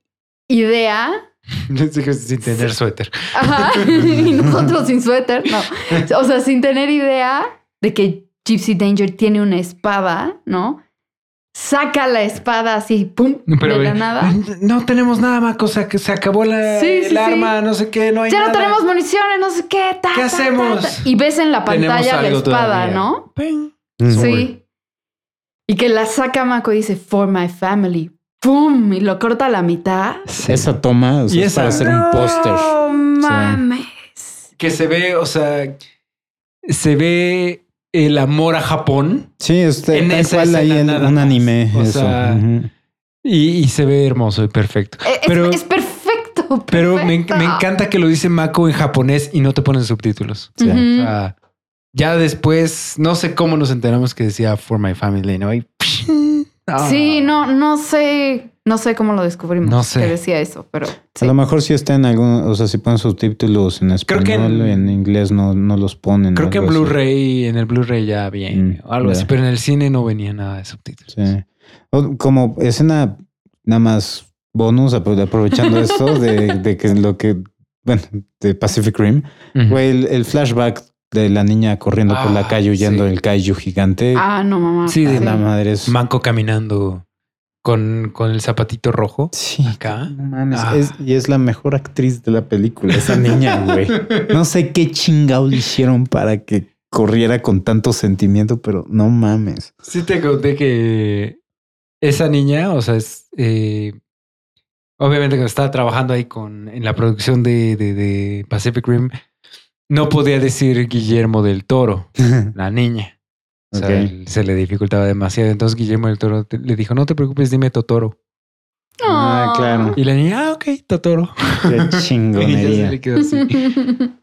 idea. Sin tener suéter. Ajá. y nosotros sin suéter. No. O sea, sin tener idea de que Gypsy Danger tiene una espada, ¿no? Saca la espada así, pum, Pero de la nada. No tenemos nada más, cosa que se acabó la, Sí, sí, el arma, no sé qué, no hay Ya no tenemos municiones, no sé qué. ta, ¿Qué ta, hacemos? ta. Y ves en la pantalla la espada, todavía. ¿no? Mm. Sí. Y que la saca Mako y dice, for my family. ¡Pum! Y lo corta a la mitad. Esa toma o sea, Y es esa- para hacer un póster. ¡No mames! Que se ve, o sea, se ve el amor a Japón Sí, es tal En tal cual ahí en un anime. O eso. sea, Ujú. y, y se ve hermoso y perfecto. Eh, Es, Pero- es perfecto. Pero me, perfecto. me encanta que lo dice Mako en japonés y no te ponen subtítulos. Sí. Ujú. O sea, ya después, no sé cómo nos enteramos que decía For My Family, ¿no? Y, Ah. Sí, no, no sé. No sé cómo lo descubrimos. No sé. Que decía eso, pero. A lo mejor sí está en algún, o sea, si ponen subtítulos en Creo español, que en- en, inglés no, no los ponen. Creo que en. Blu-ray, en el Blu-ray ya bien, Mm, o algo así, pero en el cine no venía nada de subtítulos. Sí. O como escena nada más bonus, apro- aprovechando esto de, de que lo que, bueno, de Pacific Rim, Ujú. güey, el, el flashback de la niña corriendo por la Ah, calle huyendo sí. del kaiju gigante. Ah, no, mamá. Sí, de la madre es. Manco caminando con, con el zapatito rojo. Sí, Acá. no mames, Ah. es- y es la mejor actriz de la película, esa niña, güey. No sé qué chingado le hicieron para que corriera con tanto sentimiento, pero no mames. Sí te conté que esa niña, o sea, es... eh, obviamente cuando estaba trabajando ahí con, en la producción de, de- de Pacific Rim, no podía decir Guillermo del Toro, la niña. O sea, se le dificultaba demasiado. Entonces Guillermo del Toro te- le dijo, no te preocupes, dime Totoro. Ah, claro. Y la niña, ah, ok, Totoro. Qué Y ya se chingonería. le quedó así.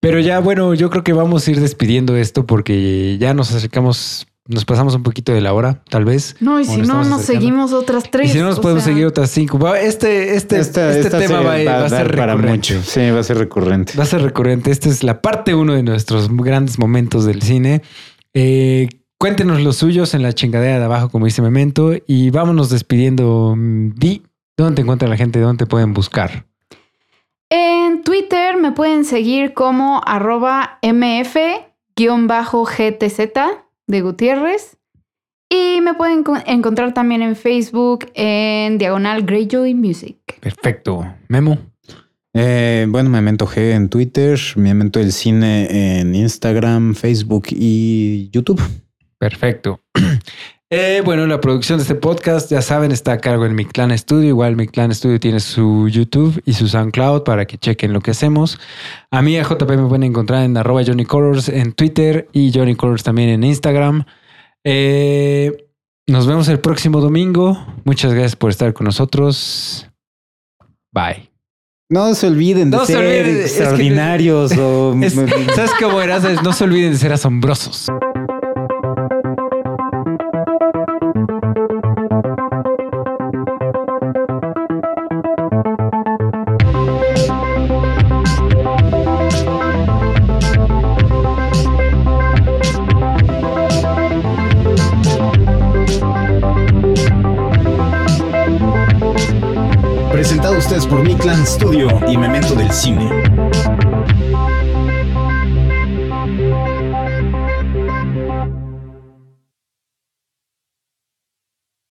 Pero ya, bueno, yo creo que vamos a ir despidiendo esto porque ya nos acercamos, nos pasamos un poquito de la hora, tal vez. No, y si no, nos seguimos otras tres. Y si no, nos podemos sea, seguir otras cinco. Este, este, Esta, este esta tema va, a- va a ser dar para recurrente. mucho. Sí, va a ser recurrente. Va a ser recurrente. Esta es la parte uno de nuestros grandes momentos del cine. Eh, cuéntenos los suyos en la chingadera de abajo, como dice Memento, y vámonos despidiendo. Di, ¿dónde te encuentra la gente? ¿Dónde te pueden buscar? En Twitter me pueden seguir como arroba mf-gtz de Gutiérrez. Y me pueden co- encontrar también en Facebook en Diagonal Greyjoy Music. Perfecto. Memo. Eh, bueno, Memento G en Twitter, Memento el Cine en Instagram, Facebook y YouTube. Perfecto. Eh, bueno, la producción de este podcast, ya saben, está a cargo en Mi Clan Studio. Igual Mi Clan Studio tiene su YouTube y su SoundCloud para que chequen lo que hacemos. A mí, a JP, me pueden encontrar en arroba Johnny Colors en Twitter y Johnny Colors también en Instagram. Eh, nos vemos el próximo domingo. Muchas gracias por estar con nosotros. Bye. No se olviden de No se ser olviden, es que- extraordinarios o... Es- ¿Sabes cómo era? ¿Sabes? No se olviden de ser asombrosos. Presentado a ustedes por Mi Clan Studio y Memento del Cine.